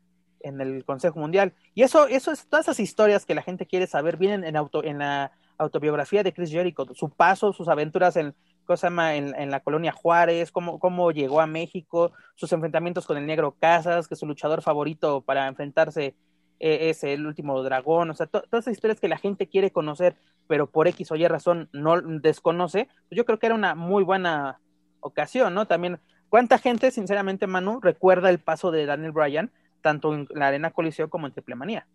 en el Consejo Mundial. Y eso, eso es, todas esas historias que la gente quiere saber vienen en, auto, en la autobiografía de Chris Jericho, su paso, sus aventuras en, cosa en, en, la colonia Juárez, cómo, cómo llegó a México, sus enfrentamientos con el negro Casas, que su luchador favorito para enfrentarse eh, es el último dragón, o sea, todas esas historias que la gente quiere conocer, pero por X o Y razón no desconoce, pues yo creo que era una muy buena ocasión, ¿no? También, ¿cuánta gente, sinceramente, Manu, recuerda el paso de Daniel Bryan, tanto en la Arena Coliseo como en Triplemanía?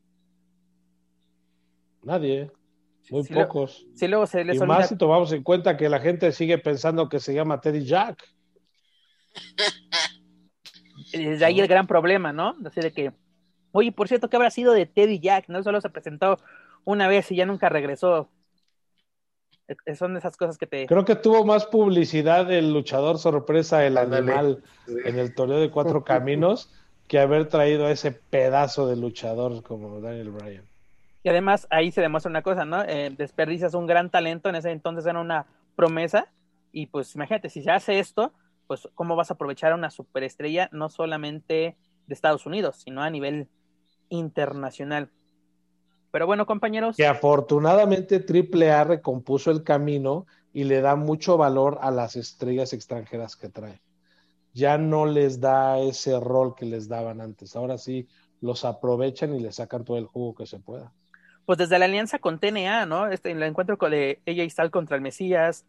Nadie. Muy pocos. sí, luego se les y más si tomamos en cuenta que la gente sigue pensando que se llama Teddy Jack. Desde ahí el gran problema, ¿no? Así de que, oye, por cierto, ¿qué habrá sido de Teddy Jack? No solo se presentó una vez y ya nunca regresó. E-, son esas cosas que te. Creo que tuvo más publicidad el luchador sorpresa, el animal, en el torneo de cuatro <laughs> caminos, que haber traído a ese pedazo de luchador como Daniel Bryan. Y además ahí se demuestra una cosa, ¿no? Eh, desperdicias un gran talento, en ese entonces era una promesa, y pues imagínate, si se hace esto, pues cómo vas a aprovechar a una superestrella no solamente de Estados Unidos, sino a nivel internacional. Pero bueno, compañeros. Que afortunadamente AAA recompuso el camino y le da mucho valor a las estrellas extranjeras que trae. Ya no les da ese rol que les daban antes. Ahora sí los aprovechan y le sacan todo el jugo que se pueda pues desde la alianza con TNA, ¿no? Este, el encuentro con de AJ Styles contra el Mesías,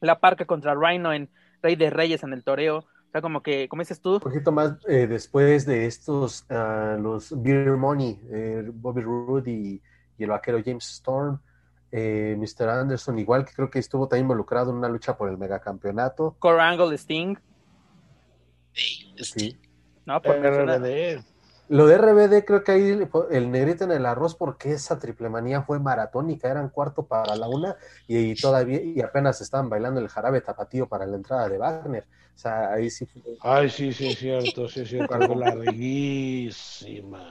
la parca contra Rhino en Rey de Reyes en el toreo. O sea, como que, como dices tú. Un poquito más eh, después de estos, uh, los Beer Money, eh, Bobby Roode y, el vaquero James Storm, eh, Mr. Anderson, igual que creo que estuvo también involucrado en una lucha por el megacampeonato. Core Angle Sting. Sí. No, por RBD. Lo de RBD creo que ahí el negrito en el arroz porque esa triple manía fue maratónica, eran cuarto para la una y, todavía y apenas estaban bailando el jarabe tapatío para la entrada de Wagner. O sea, ahí sí Ay, sí, sí, es cierto, sí, es cierto, larguísima.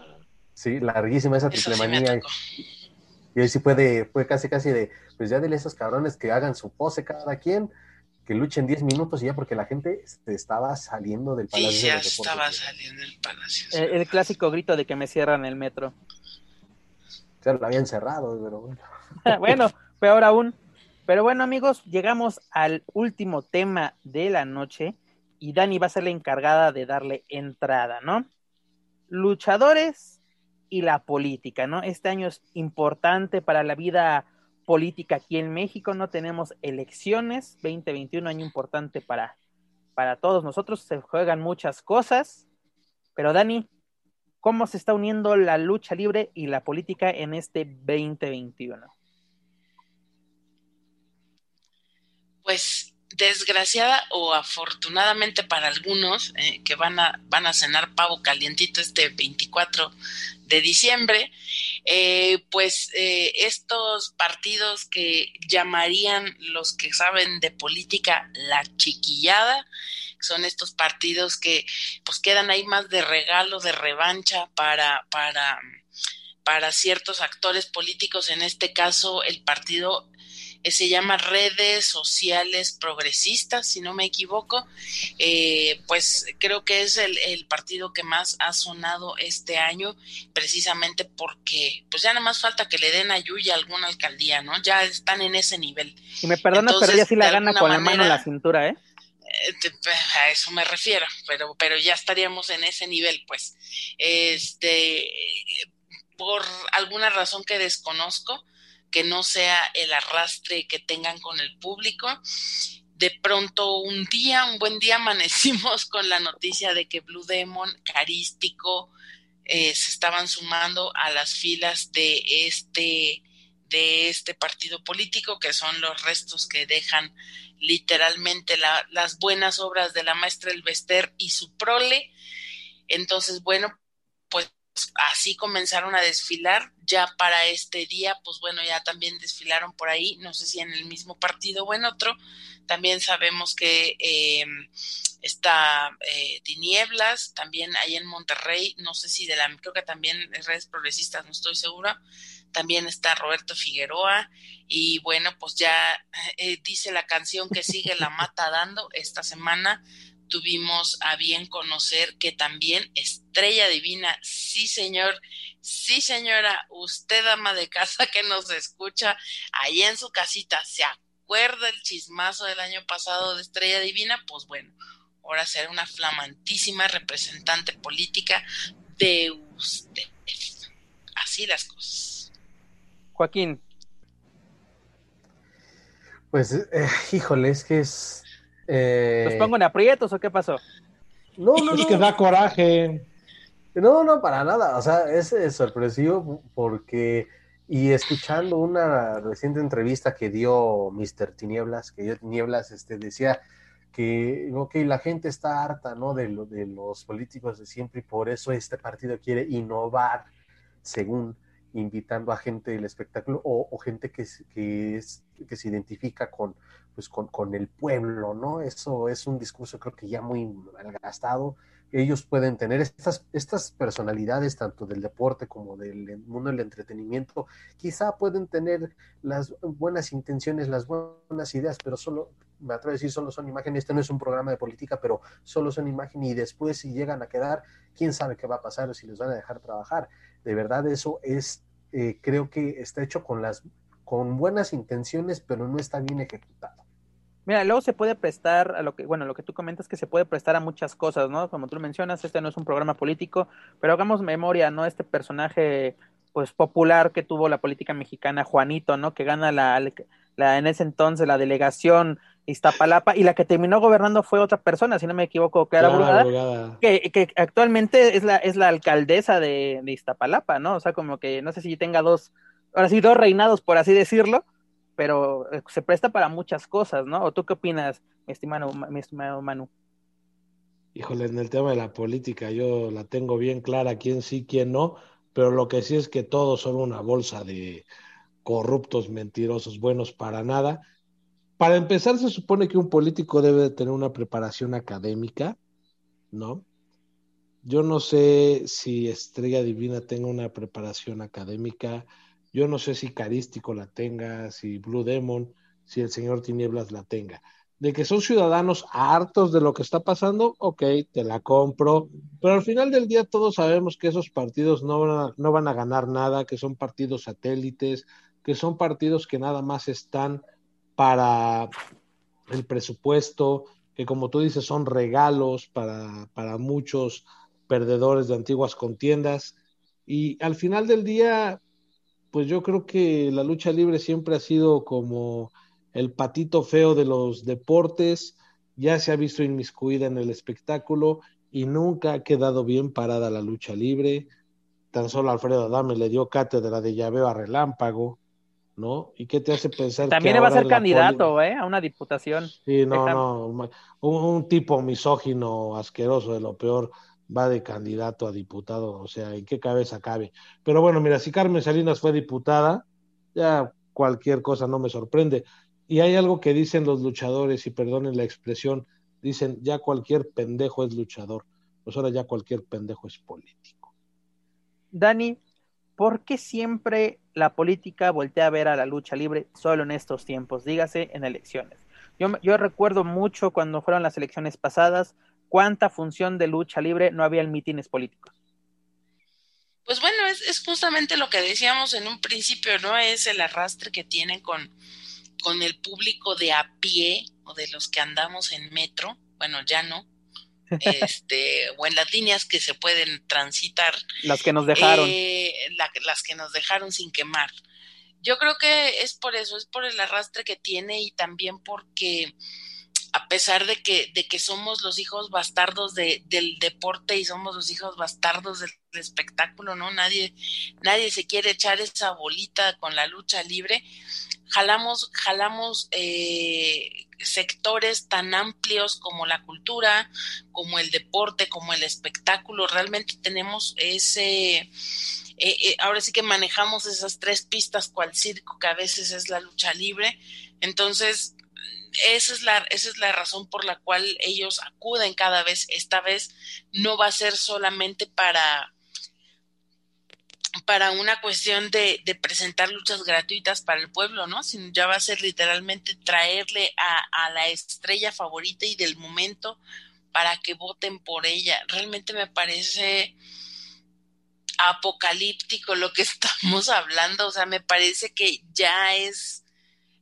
Sí, larguísima esa triple manía. y ahí sí puede, fue casi casi de, pues ya dile a esos cabrones que hagan su pose cada quien que luchen 10 minutos y ya porque la gente estaba saliendo del Palacio. Sí, ya estaba saliendo del Palacio. El, clásico grito de que me cierran el metro. Ya lo habían cerrado, pero bueno. <laughs> bueno, peor aún. Pero bueno, amigos, llegamos al último tema de la noche y Dani va a ser la encargada de darle entrada, ¿no? Luchadores y la política, ¿no? Este año es importante para la vida política aquí en México, no tenemos elecciones, 2021 año importante para, para todos nosotros, se juegan muchas cosas, pero Dani, ¿cómo se está uniendo la lucha libre y la política en este 2021? Pues desgraciada o afortunadamente para algunos eh, que van a, van a cenar pavo calientito este 24 de diciembre, eh, pues eh, estos partidos que llamarían los que saben de política la chiquillada, son estos partidos que pues quedan ahí más de regalo, de revancha para, para, para ciertos actores políticos, en este caso el partido eh, se llama Redes Sociales Progresistas, si no me equivoco, eh, pues creo que es el, partido que más ha sonado este año, precisamente porque pues ya nada más falta que le den a Yuya alguna alcaldía, ¿no? Ya están en ese nivel. Y me perdonas, pero ella sí la gana con la mano en la cintura, ¿eh? eh a eso me refiero, pero, pero ya estaríamos en ese nivel, pues. Este, por alguna razón que desconozco, que no sea el arrastre que tengan con el público. De pronto un día, un buen día, amanecimos con la noticia de que Blue Demon, Carístico, eh, se estaban sumando a las filas de este, de este partido político, que son los restos que dejan literalmente las buenas obras de la maestra Elvester y su prole. Entonces, bueno, pues así comenzaron a desfilar. Ya para este día, pues bueno, ya también desfilaron por ahí, no sé si en el mismo partido o en otro. También sabemos que eh, está eh, Tinieblas, también ahí en Monterrey, no sé si de la, creo que también en redes progresistas, no estoy segura. También está Roberto Figueroa y bueno, pues ya <laughs> eh, dice la canción que sigue la mata dando esta semana tuvimos a bien conocer que también Estrella Divina, sí señor, sí señora, usted ama de casa que nos escucha ahí en su casita, ¿se recuerda el chismazo del año pasado de Estrella Divina, pues bueno, ahora será una flamantísima representante política de usted. Así las cosas. Joaquín. Pues, eh, híjole, es que es... Eh... ¿Los pongo en aprietos o qué pasó? No, no, Es que da coraje. No, no, para nada. O sea, es, sorpresivo porque, y escuchando una reciente entrevista que dio Mr. Tinieblas, que dio Tinieblas, este, decía que, ok, la gente está harta, ¿no? De, lo, de los políticos de siempre y por eso este partido quiere innovar, según invitando a gente del espectáculo o, gente que, que, es, que se identifica con, pues con, con, el pueblo, ¿no? Eso es un discurso creo que ya muy malgastado, ellos pueden tener estas, estas personalidades, tanto del deporte como del mundo del entretenimiento, quizá pueden tener las buenas intenciones, las buenas ideas, pero solo, me atrevo a decir, solo son imágenes, este no es un programa de política, pero solo son imágenes y después si llegan a quedar, quién sabe qué va a pasar o si les van a dejar trabajar. De verdad eso es, eh, creo que está hecho con las con buenas intenciones, pero no está bien ejecutado. Mira, luego se puede prestar a lo que, bueno, lo que tú comentas que se puede prestar a muchas cosas, ¿no? Como tú mencionas, este no es un programa político, pero hagamos memoria, ¿no? Este personaje, pues, popular que tuvo la política mexicana, Juanito, ¿no? Que gana la, la en ese entonces la delegación Iztapalapa y la que terminó gobernando fue otra persona, si no me equivoco, que era que, que, actualmente es la, es la alcaldesa de, de Iztapalapa, ¿no? O sea, como que no sé si tenga dos, ahora sí, dos reinados, por así decirlo, pero eh, se presta para muchas cosas, ¿no? ¿O tú qué opinas, mi estimado, estimado Manu? Híjole, en el tema de la política yo la tengo bien clara, quién sí, quién no, pero lo que sí es que todos son una bolsa de corruptos, mentirosos, buenos para nada. Para empezar, se supone que un político debe tener una preparación académica, ¿no? Yo no sé si Estrella Divina tenga una preparación académica, yo no sé si Carístico la tenga, si Blue Demon, si el señor Tinieblas la tenga. De que son ciudadanos hartos de lo que está pasando, ok, te la compro, pero al final del día todos sabemos que esos partidos no van a, no van a ganar nada, que son partidos satélites, que son partidos que nada más están para el presupuesto, que como tú dices son regalos para, para muchos perdedores de antiguas contiendas. Y al final del día, pues yo creo que la lucha libre siempre ha sido como el patito feo de los deportes, ya se ha visto inmiscuida en el espectáculo y nunca ha quedado bien parada la lucha libre. Tan solo Alfredo Adame le dio cátedra de llaveo a relámpago, ¿no? ¿Y qué te hace pensar También que va a ser candidato, ¿eh? A una diputación. Sí, no, no, un tipo misógino, asqueroso, de lo peor va de candidato a diputado, o sea, ¿en qué cabeza cabe? Pero bueno, mira, si Carmen Salinas fue diputada, ya cualquier cosa no me sorprende. Y hay algo que dicen los luchadores, y perdonen la expresión, dicen, ya cualquier pendejo es luchador, pues ahora ya cualquier pendejo es político. Dani, ¿por qué siempre la política voltea a ver a la lucha libre solo en estos tiempos? Dígase en elecciones. Yo, yo recuerdo mucho cuando fueron las elecciones pasadas, cuánta función de lucha libre no había en mítines políticos. Pues bueno, es, justamente lo que decíamos en un principio, ¿no? Es el arrastre que tienen con, con el público de a pie o de los que andamos en metro, bueno, ya no, <laughs> este, o en las líneas que se pueden transitar. Las que nos dejaron. Eh, las que nos dejaron sin quemar. Yo creo que es por eso, es por el arrastre que tiene y también porque a pesar de que, de que somos los hijos bastardos de, del deporte y somos los hijos bastardos del, espectáculo, ¿no? Nadie, nadie se quiere echar esa bolita con la lucha libre. Jalamos, jalamos eh, sectores tan amplios como la cultura, como el deporte, como el espectáculo. Realmente tenemos ese, eh, eh, ahora sí que manejamos esas tres pistas cual circo que a veces es la lucha libre. Entonces, esa es, la, esa es la razón por la cual ellos acuden cada vez. Esta vez no va a ser solamente para, para una cuestión de, de, presentar luchas gratuitas para el pueblo, ¿no? Sino ya va a ser literalmente traerle a, a, la estrella favorita y del momento para que voten por ella. Realmente me parece apocalíptico lo que <laughs> estamos hablando, o sea, me parece que ya es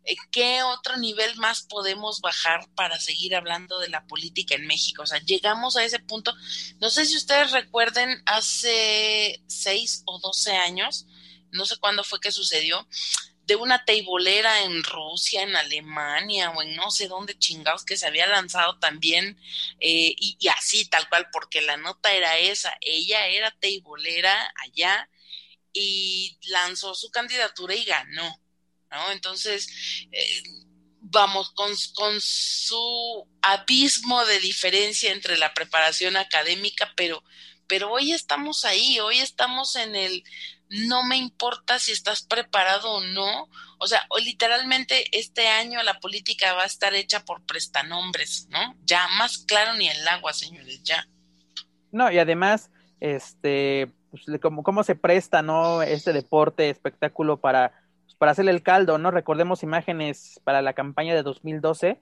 eh, ¿qué otro nivel más podemos bajar para seguir hablando de la política en México? O sea, llegamos a ese punto. No sé si ustedes recuerden, hace seis o doce años, no sé cuándo fue que sucedió, de una teibolera en Rusia, en Alemania o en no sé dónde chingados que se había lanzado también eh, y, así tal cual, porque la nota era esa, ella era teibolera allá y lanzó su candidatura y ganó, Entonces, eh, vamos, con, con su abismo de diferencia entre la preparación académica, pero, pero hoy estamos ahí, hoy estamos en el no me importa si estás preparado o no. O sea, literalmente este año la política va a estar hecha por prestanombres, ¿no? Ya, más claro ni el agua, señores, ya. No, y además, este, pues, como, cómo se presta, ¿no? Este deporte, espectáculo para, para hacerle el caldo, ¿no? Recordemos imágenes para la campaña de 2012,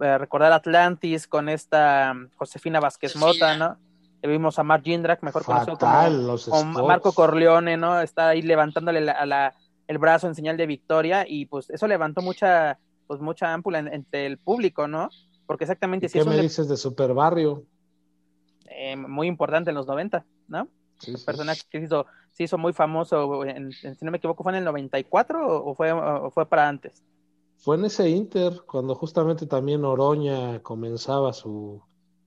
eh, recordar Atlantis con esta Josefina Vázquez Mota, ¿no? vimos a Mark Jindrak, mejor conocido como, Marco Corleone, ¿no? Está ahí levantándole a la, el brazo en señal de victoria y pues eso levantó mucha, pues mucha ámpula entre el público, ¿no? Porque exactamente... si ¿Qué me dices de Super Barrio? Eh, muy importante en los 90, ¿no? Sí, personaje que se hizo, se hizo muy famoso, en, si no me equivoco, ¿fue en el 94 o fue, o fue para antes? Fue en ese Inter, cuando justamente también Oroña comenzaba su,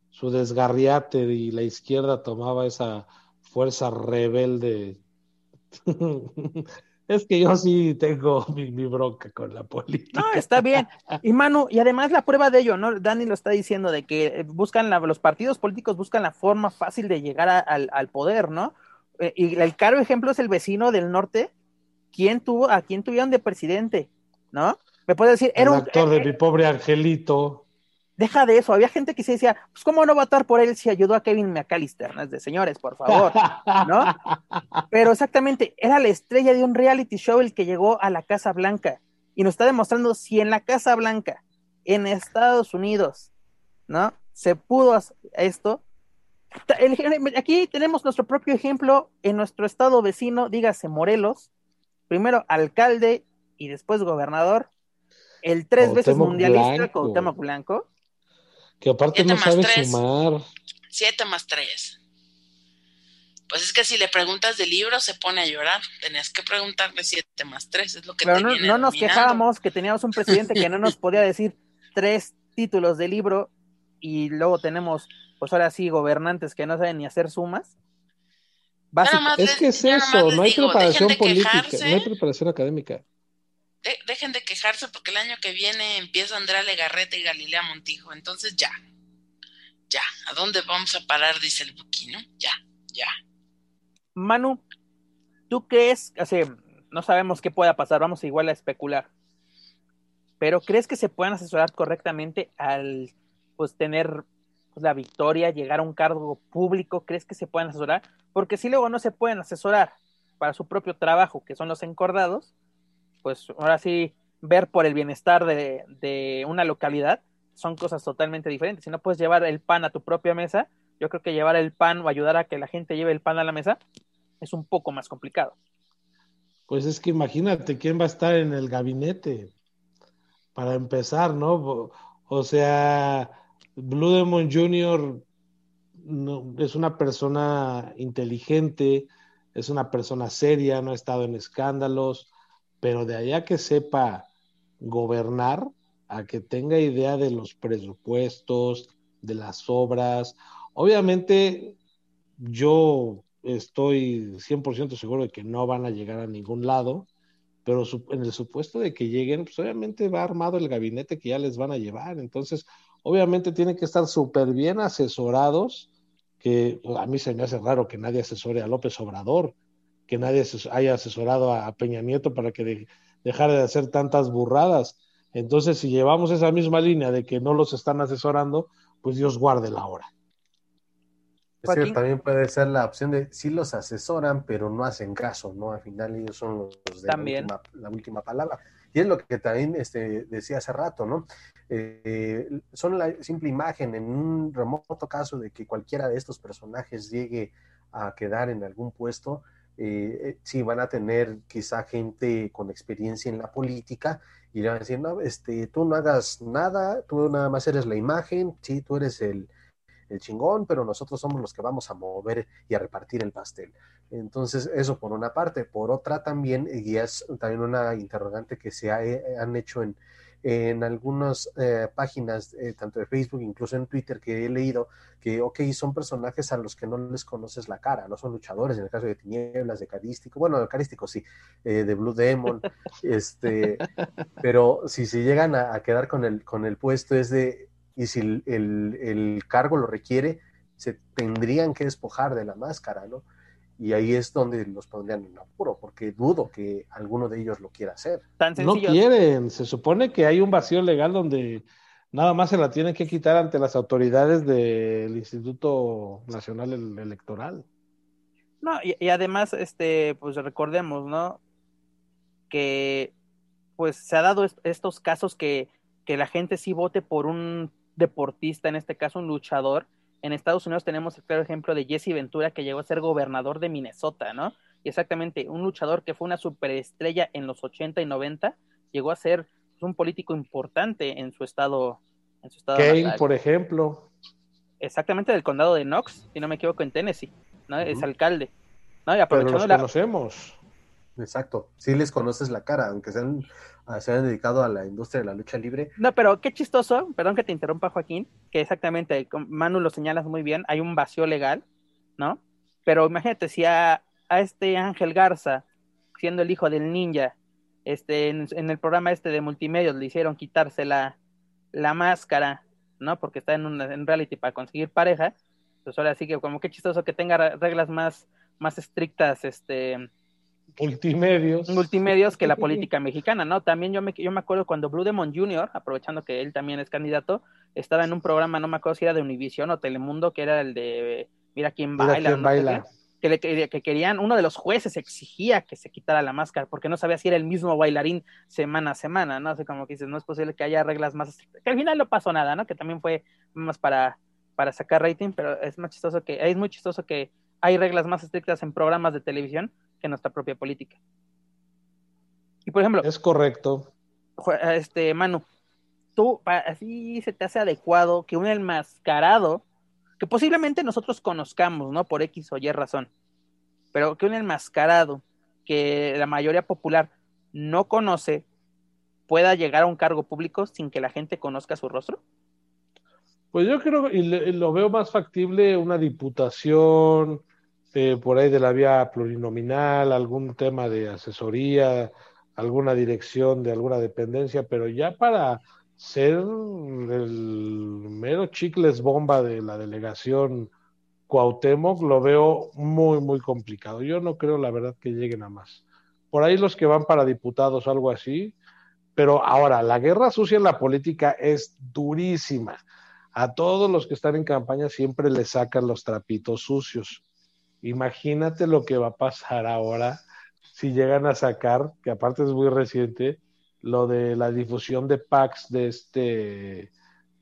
su desgarriate y la izquierda tomaba esa fuerza rebelde. <laughs> es que yo sí tengo mi, bronca con la política. No, está bien. <laughs> Y Manu, y además la prueba de ello, ¿no? Dani lo está diciendo, de que buscan, la, los partidos políticos buscan la forma fácil de llegar al, al, poder, ¿no? Eh, y el claro ejemplo es el vecino del norte, ¿quién tuvo, a quién tuvieron de presidente, ¿no? Me puede decir, era el actor de mi pobre angelito. Deja de eso, había gente que se decía, pues cómo no votar por él si ayudó a Kevin McAllister, ¿no? Es de señores, por favor, ¿no? <laughs> Pero exactamente, era la estrella de un reality show el que llegó a la Casa Blanca y nos está demostrando si en la Casa Blanca, en Estados Unidos, ¿no? Se pudo esto. Aquí tenemos nuestro propio ejemplo en nuestro estado vecino, dígase Morelos, primero alcalde y después gobernador, el tres veces mundialista Cuauhtémoc Blanco, que aparte no sabe sumar. Siete más tres. Pues es que si le preguntas de libro se pone a llorar. Tenías que preguntarle siete más tres. Es lo que Pero no, no nos quejábamos que teníamos un presidente que no nos <laughs> podía decir tres títulos de libro y luego tenemos, pues ahora sí, gobernantes que no saben ni hacer sumas. Es que es eso, no hay preparación política, no hay preparación académica dejen de quejarse porque el año que viene empieza Andrea Legarreta y Galilea Montijo. Entonces ya, ya, ¿a dónde vamos a parar? Dice el Buquino. Ya, ya. Manu, ¿tú crees? O no sabemos qué pueda pasar, vamos igual a especular. Pero ¿crees que se puedan asesorar correctamente al pues tener pues, la victoria, llegar a un cargo público? ¿Crees que se puedan asesorar? Porque si luego no se pueden asesorar para su propio trabajo, que son los encordados, pues ahora sí, ver por el bienestar de, una localidad son cosas totalmente diferentes. Si no puedes llevar el pan a tu propia mesa, yo creo que llevar el pan o ayudar a que la gente lleve el pan a la mesa es un poco más complicado. Pues es que imagínate quién va a estar en el gabinete para empezar, ¿no? O sea, Blue Demon Jr. es una persona inteligente, es una persona seria, no ha estado en escándalos, pero de allá que sepa gobernar, a que tenga idea de los presupuestos, de las obras. Obviamente, yo estoy 100% seguro de que no van a llegar a ningún lado, pero en el supuesto de que lleguen, pues obviamente va armado el gabinete que ya les van a llevar. Entonces, obviamente tienen que estar súper bien asesorados, que a mí se me hace raro que nadie asesore a López Obrador que nadie haya asesorado a Peña Nieto para que dejara de hacer tantas burradas. Entonces, si llevamos esa misma línea de que no los están asesorando, pues Dios guarde la hora. Es también puede ser la opción de sí los asesoran, pero no hacen caso, ¿no? Al final ellos son los de La, última, palabra. Y es lo que también este, decía hace rato, ¿no? Eh, son la simple imagen en un remoto caso de que cualquiera de estos personajes llegue a quedar en algún puesto, eh, sí van a tener quizá gente con experiencia en la política y le van a decir, no, este, tú no hagas nada, tú nada más eres la imagen, sí, tú eres el, el chingón, pero nosotros somos los que vamos a mover y a repartir el pastel. Entonces, eso por una parte. Por otra también, y es también una interrogante que se han hecho en, en algunas eh, páginas, eh, tanto de Facebook, incluso en Twitter, que he leído, que, ok, son personajes a los que no les conoces la cara, no son luchadores, en el caso de Tinieblas, de Carístico, bueno, de Carístico sí, eh, de Blue Demon, <laughs> este, pero si se llegan a, a, quedar con el, con el puesto es de, y si el, el, el cargo lo requiere, se tendrían que despojar de la máscara, ¿no? Y ahí es donde los pondrían en apuro, porque dudo que alguno de ellos lo quiera hacer. no quieren, se supone que hay un vacío legal donde nada más se la tienen que quitar ante las autoridades del Instituto Nacional Electoral. No, y, además, este, pues recordemos, ¿no? Que pues se ha dado estos casos que, que la gente sí vote por un deportista, en este caso un luchador, en Estados Unidos tenemos el claro ejemplo de Jesse Ventura, que llegó a ser gobernador de Minnesota, ¿no? Y exactamente, un luchador que fue una superestrella en los 80 y 90, llegó a ser un político importante en su estado. En su estado Kane, por ejemplo. Exactamente, del condado de Knox, si no me equivoco, en Tennessee, ¿no? Es alcalde. ¿no? Y aprovechando Pero los conocemos. Exacto, sí les conoces la cara, aunque sean se han dedicado a la industria de la lucha libre. No, pero qué chistoso, perdón que te interrumpa Joaquín, que exactamente, Manu lo señalas muy bien, hay un vacío legal, ¿no? Pero imagínate, si a, este Ángel Garza, siendo el hijo del ninja, este, en, el programa este de multimedia le hicieron quitarse la, la máscara, ¿no? Porque está en un en reality para conseguir pareja, pues ahora sí que como qué chistoso que tenga reglas más, más estrictas, este, multimedios. Multimedios que la <laughs> política mexicana, ¿no? También yo me, yo me acuerdo cuando Blue Demon Jr., aprovechando que él también es candidato, estaba en un programa, no me acuerdo si era de Univision o Telemundo, que era el de Mira quién baila. baila. que, le, que querían, uno de los jueces exigía que se quitara la máscara porque no sabía si era el mismo bailarín semana a semana, ¿no? Así como que dices, no es posible que haya reglas más estrictas. Que al final no pasó nada, ¿no? Que también fue más para, para sacar rating, pero es más chistoso que, es muy chistoso que hay reglas más estrictas en programas de televisión que nuestra propia política. Y por ejemplo. Es correcto. Este, Manu, tú, así se te hace adecuado que un enmascarado, que posiblemente nosotros conozcamos, ¿no? Por X o Y razón, pero que un enmascarado que la mayoría popular no conoce pueda llegar a un cargo público sin que la gente conozca su rostro? Pues yo creo, y lo veo más factible, una diputación, eh, por ahí de la vía plurinominal, algún tema de asesoría, alguna dirección de alguna dependencia, pero ya para ser el mero chicles bomba de la delegación Cuauhtémoc lo veo muy, muy complicado. Yo no creo, la verdad, que lleguen a más. Por ahí los que van para diputados algo así, pero ahora, la guerra sucia en la política es durísima. A todos los que están en campaña siempre les sacan los trapitos sucios. Imagínate lo que va a pasar ahora si llegan a sacar, que aparte es muy reciente, lo de la difusión de packs de este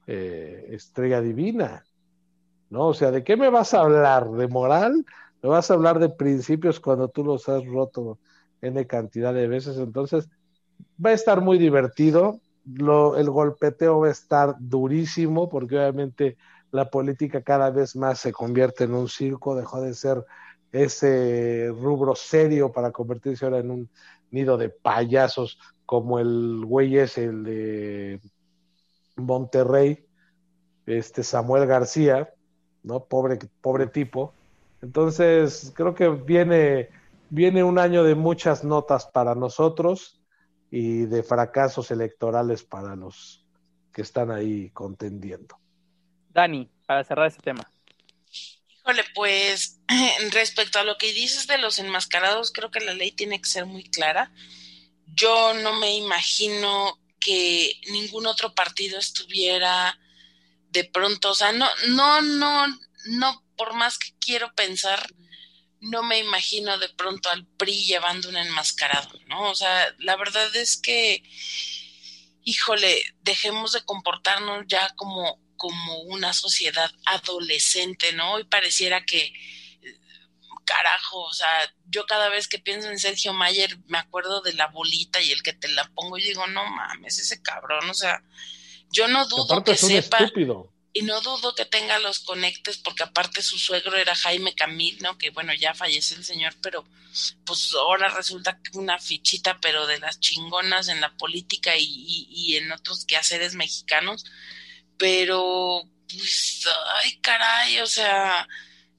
eh, Estrella Divina. ¿No? O sea, ¿de qué me vas a hablar? ¿De moral? ¿Me vas a hablar de principios cuando tú los has roto N cantidad de veces? Entonces, va a estar muy divertido. Lo, el golpeteo va a estar durísimo porque obviamente la política cada vez más se convierte en un circo, dejó de ser ese rubro serio para convertirse ahora en un nido de payasos como el güey es el de Monterrey, este Samuel García, ¿no? Pobre, pobre tipo. Entonces, creo que viene, viene un año de muchas notas para nosotros y de fracasos electorales para los que están ahí contendiendo. Dani, para cerrar este tema. Híjole, pues <clears throat> respecto a lo que dices de los enmascarados, creo que la ley tiene que ser muy clara. Yo no me imagino que ningún otro partido estuviera de pronto, o sea, no, no, no, no, por más que quiero pensar, no me imagino de pronto al PRI llevando un enmascarado, ¿no? O sea, la verdad es que, híjole, dejemos de comportarnos ya como como una sociedad adolescente, ¿no? Y pareciera que carajo, o sea, yo cada vez que pienso en Sergio Mayer me acuerdo de la bolita y el que te la pongo y digo, no mames, ese cabrón, o sea, yo no dudo que, sepa y no dudo que tenga los conectes porque aparte su suegro era Jaime Camil, ¿no? Que bueno, ya falleció el señor, pero pues ahora resulta que una fichita, pero de las chingonas en la política y, y, y en otros quehaceres mexicanos, pero pues, ay caray, o sea,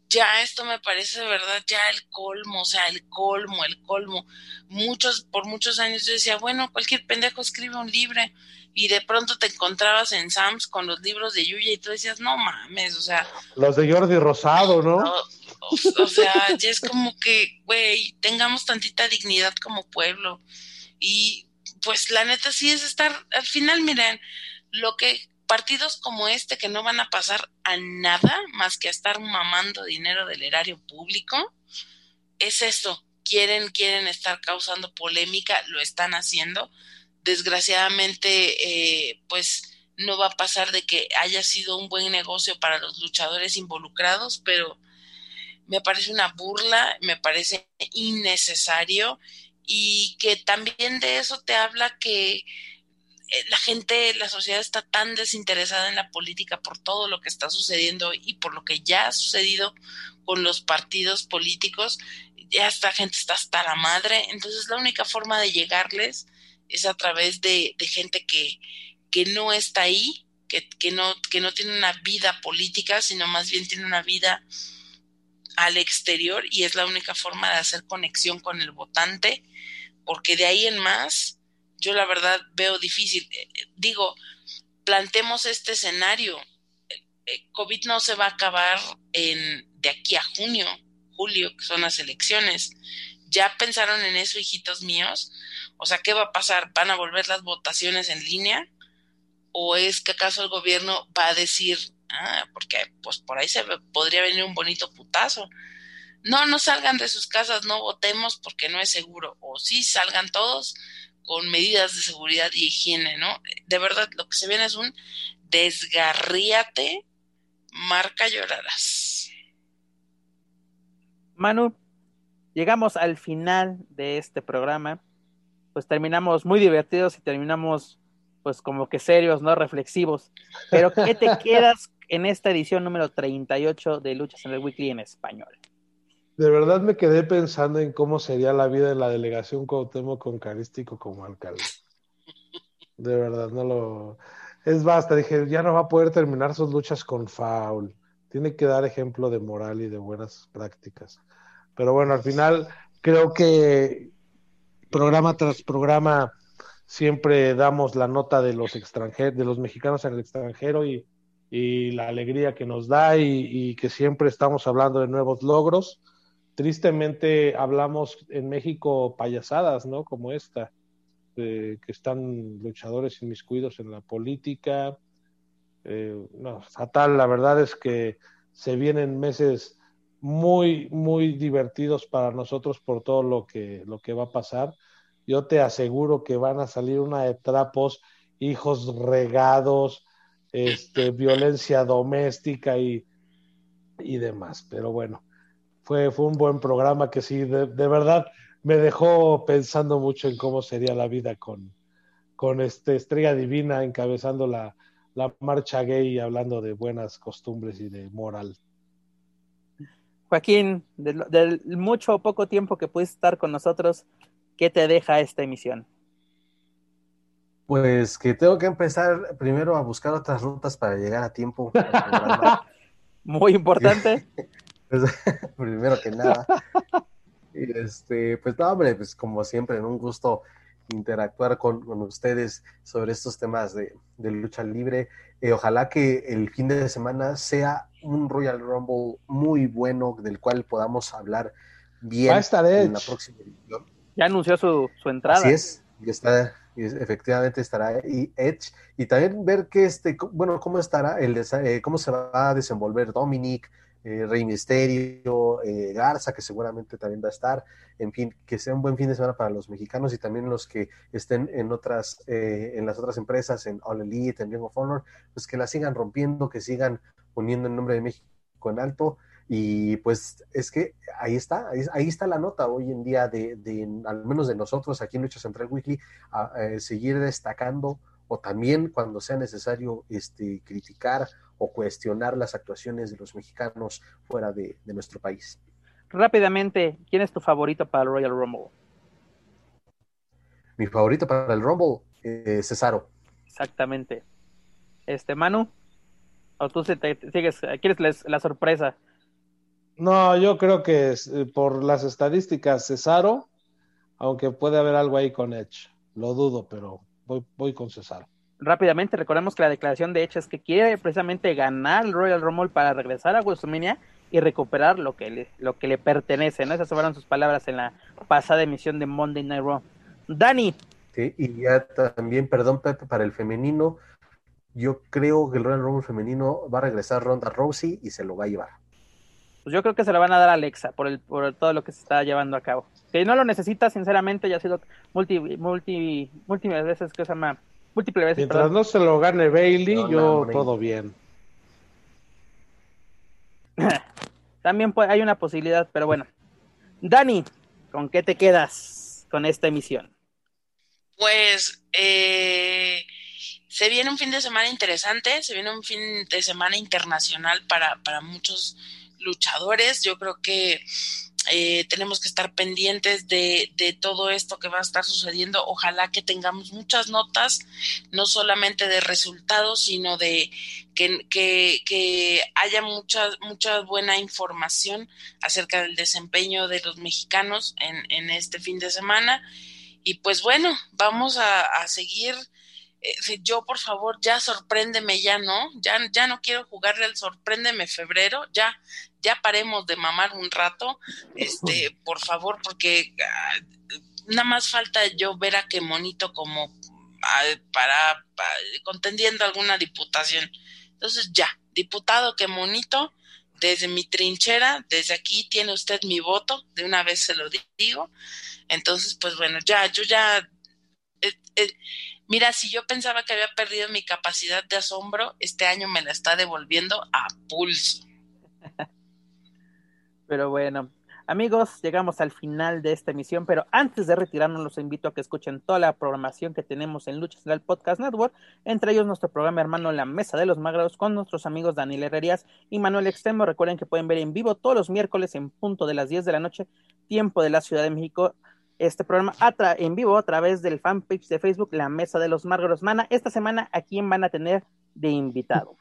ya esto me parece de verdad ya el colmo, o sea, el colmo, el colmo. Muchos, por muchos años yo decía, bueno, cualquier pendejo escribe un libro y de pronto te encontrabas en Sams con los libros de Yuya y tú decías, no mames, o sea. Los de Jordi Rosado, ¿no? o, sea, ya es como que, güey, tengamos tantita dignidad como pueblo. Y pues la neta sí es estar, al final, miren, lo que partidos como este que no van a pasar a nada más que a estar mamando dinero del erario público, es eso. Quieren, quieren estar causando polémica, lo están haciendo. Desgraciadamente, eh, pues no va a pasar de que haya sido un buen negocio para los luchadores involucrados, pero me parece una burla, me parece innecesario y que también de eso te habla que la gente, la sociedad está tan desinteresada en la política por todo lo que está sucediendo y por lo que ya ha sucedido con los partidos políticos, ya esta gente está hasta la madre, entonces la única forma de llegarles es a través de, gente que, que no está ahí, que, que, no, que no tiene una vida política, sino más bien tiene una vida al exterior y es la única forma de hacer conexión con el votante, porque de ahí en más yo la verdad veo difícil. Eh, eh, digo, plantemos este escenario. Eh, COVID no se va a acabar en, de aquí a junio, julio, que son las elecciones. ¿Ya pensaron en eso, hijitos míos? O sea, ¿qué va a pasar? ¿Van a volver las votaciones en línea? ¿O es que acaso el gobierno va a decir, ah, porque pues por ahí se podría venir un bonito putazo? No, no salgan de sus casas, no votemos porque no es seguro. O sí, salgan todos, con medidas de seguridad y higiene, ¿no? De verdad, lo que se viene es un desgarríate, marca llorarás. Manu, llegamos al final de este programa. Pues terminamos muy divertidos y terminamos pues como que serios, ¿no? Reflexivos. Pero ¿qué te <laughs> quedas en esta edición número 38 de Luchas en el Weekly en español? De verdad me quedé pensando en cómo sería la vida de la delegación Cuauhtémoc con Carístico como alcalde. De verdad, no lo... Es basta, dije, ya no va a poder terminar sus luchas con foul. Tiene que dar ejemplo de moral y de buenas prácticas. Pero bueno, al final creo que programa tras programa siempre damos la nota de los extranjeros, de los mexicanos en el extranjero y, la alegría que nos da y que siempre estamos hablando de nuevos logros tristemente hablamos en México payasadas, ¿no? Como esta, que están luchadores inmiscuidos en la política. Eh, no, fatal, la verdad es que se vienen meses muy, muy divertidos para nosotros por todo lo que, lo que va a pasar. Yo te aseguro que van a salir una de trapos, hijos regados, este, violencia doméstica y, y demás. Pero bueno, fue, fue un buen programa que sí, de, verdad me dejó pensando mucho en cómo sería la vida con, con este Estrella Divina encabezando la, la marcha gay y hablando de buenas costumbres y de moral. Joaquín, del, mucho o poco tiempo que pudiste estar con nosotros, ¿qué te deja esta emisión? Pues que tengo que empezar primero a buscar otras rutas para llegar a tiempo. <laughs> Muy importante. <laughs> Pues, <laughs> primero que nada. Y este, pues no, hombre, pues como siempre, en un gusto interactuar con, ustedes sobre estos temas de, lucha libre. Eh, ojalá que el fin de semana sea un Royal Rumble muy bueno, del cual podamos hablar bien en la próxima edición. Ya anunció su, entrada. Así es, y está, efectivamente estará y Edge, y también ver que este, bueno, cómo estará el, eh, cómo se va a desenvolver Dominic, eh, Rey Misterio, eh, Garza, que seguramente también va a estar. En fin, que sea un buen fin de semana para los mexicanos y también los que estén en otras, eh, en las otras empresas, en All Elite, en Ring of Honor, pues que la sigan rompiendo, que sigan poniendo el nombre de México en alto. Y pues es que ahí está, ahí, está la nota hoy en día de, al menos de nosotros aquí en Lucha Central Weekly, a, seguir destacando o también cuando sea necesario este, criticar o cuestionar las actuaciones de los mexicanos fuera de, nuestro país. Rápidamente, ¿quién es tu favorito para el Royal Rumble? Mi favorito para el Rumble, eh, Cesaro. Exactamente. Este, Manu, o tú te, sigues, quieres la sorpresa. No, yo creo que eh, por las estadísticas Cesaro, aunque puede haber algo ahí con Edge. Lo dudo, pero voy, voy con Cesaro. Rápidamente, recordemos que la declaración de Edge es que quiere precisamente ganar el Royal Rumble para regresar a WrestleMania y recuperar lo que le, lo que le pertenece, ¿no? Esas fueron sus palabras en la pasada emisión de Monday Night Raw. Dani. Sí, y ya también, perdón, Pepe, para el femenino, yo creo que el Royal Rumble femenino va a regresar Ronda Rousey y se lo va a llevar pues yo creo que se lo van a dar a Alexa por, el, por todo lo que se está llevando a cabo. Que no lo necesita, sinceramente, ya ha sido multi, multi, múltiples veces que se llama, múltiples veces. Mientras no se lo gane Bailey, yo todo bien. <laughs> También hay una posibilidad, pero bueno. Dani, ¿con qué te quedas con esta emisión? Pues eh, se viene un fin de semana interesante, se viene un fin de semana internacional para, para muchos luchadores. Yo creo que eh, tenemos que estar pendientes de, de, todo esto que va a estar sucediendo. Ojalá que tengamos muchas notas, no solamente de resultados, sino de que, que, que haya mucha, mucha buena información acerca del desempeño de los mexicanos en, en este fin de semana. Y pues bueno, vamos a, a seguir eh, yo por favor ya sorpréndeme ya no ya ya no quiero jugarle al sorpréndeme febrero ya ya paremos de mamar un rato este por favor porque ah, nada más falta yo ver a qué monito como ah, para, contendiendo alguna diputación. Entonces ya diputado que monito desde mi trinchera desde aquí tiene usted mi voto de una vez se lo digo. Entonces pues bueno ya yo ya eh, eh, Mira, si yo pensaba que había perdido mi capacidad de asombro, este año me la está devolviendo a pulso. Pero bueno, amigos, llegamos al final de esta emisión, pero antes de retirarnos los invito a que escuchen toda la programación que tenemos en Lucha Central Podcast Network, entre ellos nuestro programa hermano La Mesa de los Magros con nuestros amigos Daniel Herrerías y Manuel Extremo. Recuerden que pueden ver en vivo todos los miércoles en punto de las 10 de la noche, tiempo de la Ciudad de México este programa en vivo a través del fanpage de Facebook La Mesa de los Márgaros Mana. Esta semana, ¿a quién van a tener de invitado?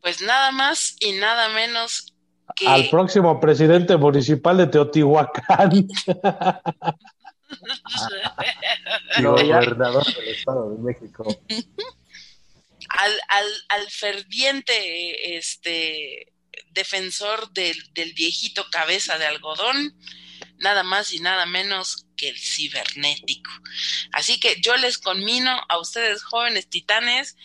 Pues nada más y nada menos que... Al próximo presidente municipal de Teotihuacán. <laughs> <laughs> gobernador del Estado de México. Al, al, al ferviente este, defensor del, del viejito cabeza de algodón, nada más y nada menos que el cibernético. Así que yo les conmino a ustedes jóvenes titanes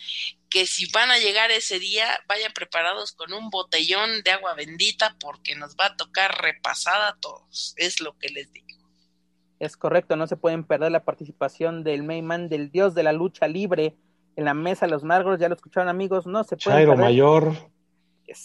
que si van a llegar ese día, vayan preparados con un botellón de agua bendita porque nos va a tocar repasada a todos. Es lo que les digo. Es correcto, no se pueden perder la participación del Mayman, del dios de la lucha libre en la mesa de los Margos. Ya lo escucharon amigos, no se pueden Chairo Mayor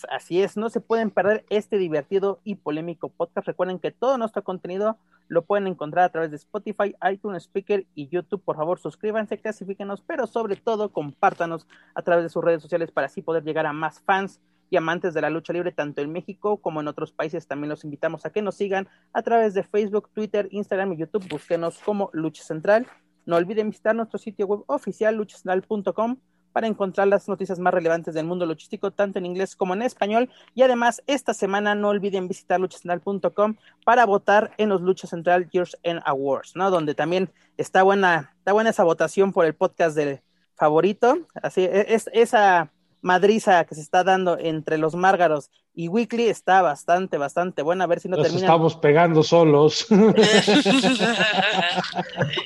así es, no se pueden perder este divertido y polémico podcast. Recuerden que todo nuestro contenido lo pueden encontrar a través de Spotify, iTunes, Speaker y YouTube. Por favor, suscríbanse, clasifíquenos, pero sobre todo compártanos a través de sus redes sociales para así poder llegar a más fans y amantes de la lucha libre, tanto en México como en otros países. También los invitamos a que nos sigan a través de Facebook, Twitter, Instagram y YouTube. Búsquenos como Lucha Central. No olviden visitar nuestro sitio web oficial luchacentral.com para encontrar las noticias más relevantes del mundo luchístico, tanto en inglés como en español. Y además, esta semana no olviden visitar luchacentral.com para votar en los Lucha Central Years End Awards, ¿no? Donde también está buena, está buena esa votación por el podcast del favorito. Así, e, es, esa madriza que se está dando entre los Márgaros y Weekly está bastante, bastante buena. A ver si no Nos estamos pegando solos. <laughs>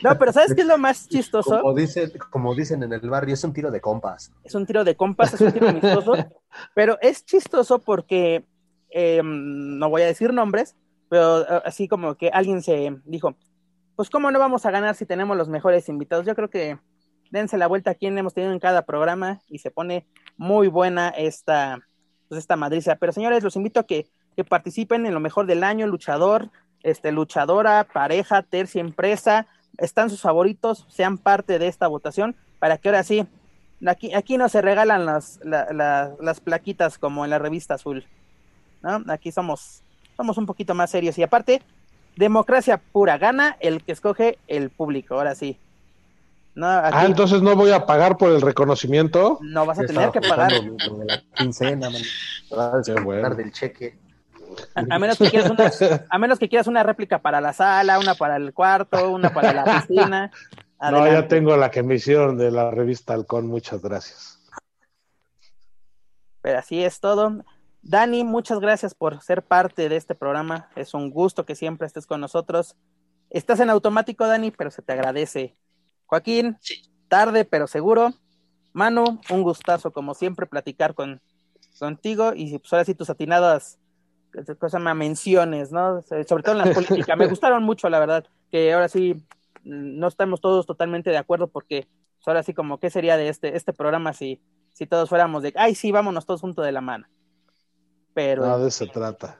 no, pero ¿sabes qué es lo más chistoso? Como dicen, como dicen en el barrio, es un tiro de compas. Es un tiro de compas, es un tiro amistoso. <laughs> pero es chistoso porque, em, no voy a decir nombres, pero eh, así como que alguien se dijo, pues cómo no vamos a ganar si tenemos los mejores invitados. Yo creo que dense la vuelta a quien hemos tenido en cada programa y se pone muy buena esta, pues, esta madriza. Pero señores, los invito a que, que participen en lo mejor del año, luchador, este, luchadora, pareja, tercia, empresa, están sus favoritos, sean parte de esta votación, para que ahora sí, aquí, aquí no se regalan las, la- la- las plaquitas como en la revista azul, ¿no? Aquí somos, somos un poquito más serios y aparte, democracia pura, gana el que escoge el público, ahora sí. No, aquí Ah, entonces no voy a pagar por el reconocimiento. no vas a tener que pagar, de la quincena, man. Te bueno. del cheque. a, a menos que quieras una, a menos que quieras una réplica para la sala, una para el cuarto, una para la piscina. <laughs> No, ya tengo la que me hicieron de la revista Halcón. Muchas gracias. Pero así es todo. Dani, muchas gracias por ser parte de este programa. Es un gusto que siempre estés con nosotros. Estás en automático, Dani, pero se te agradece. Joaquín, Sí. tarde pero seguro. Manu, un gustazo como siempre platicar con, contigo y pues ahora sí tus atinadas cosa me menciones, ¿no? Sobre todo en la <laughs> política. Me gustaron mucho, la verdad, que ahora sí no estamos todos totalmente de acuerdo porque pues, ahora sí como qué sería de este, este programa si, si todos fuéramos de, ay, sí, vámonos todos juntos de la mano. Pero Nada de eso se trata.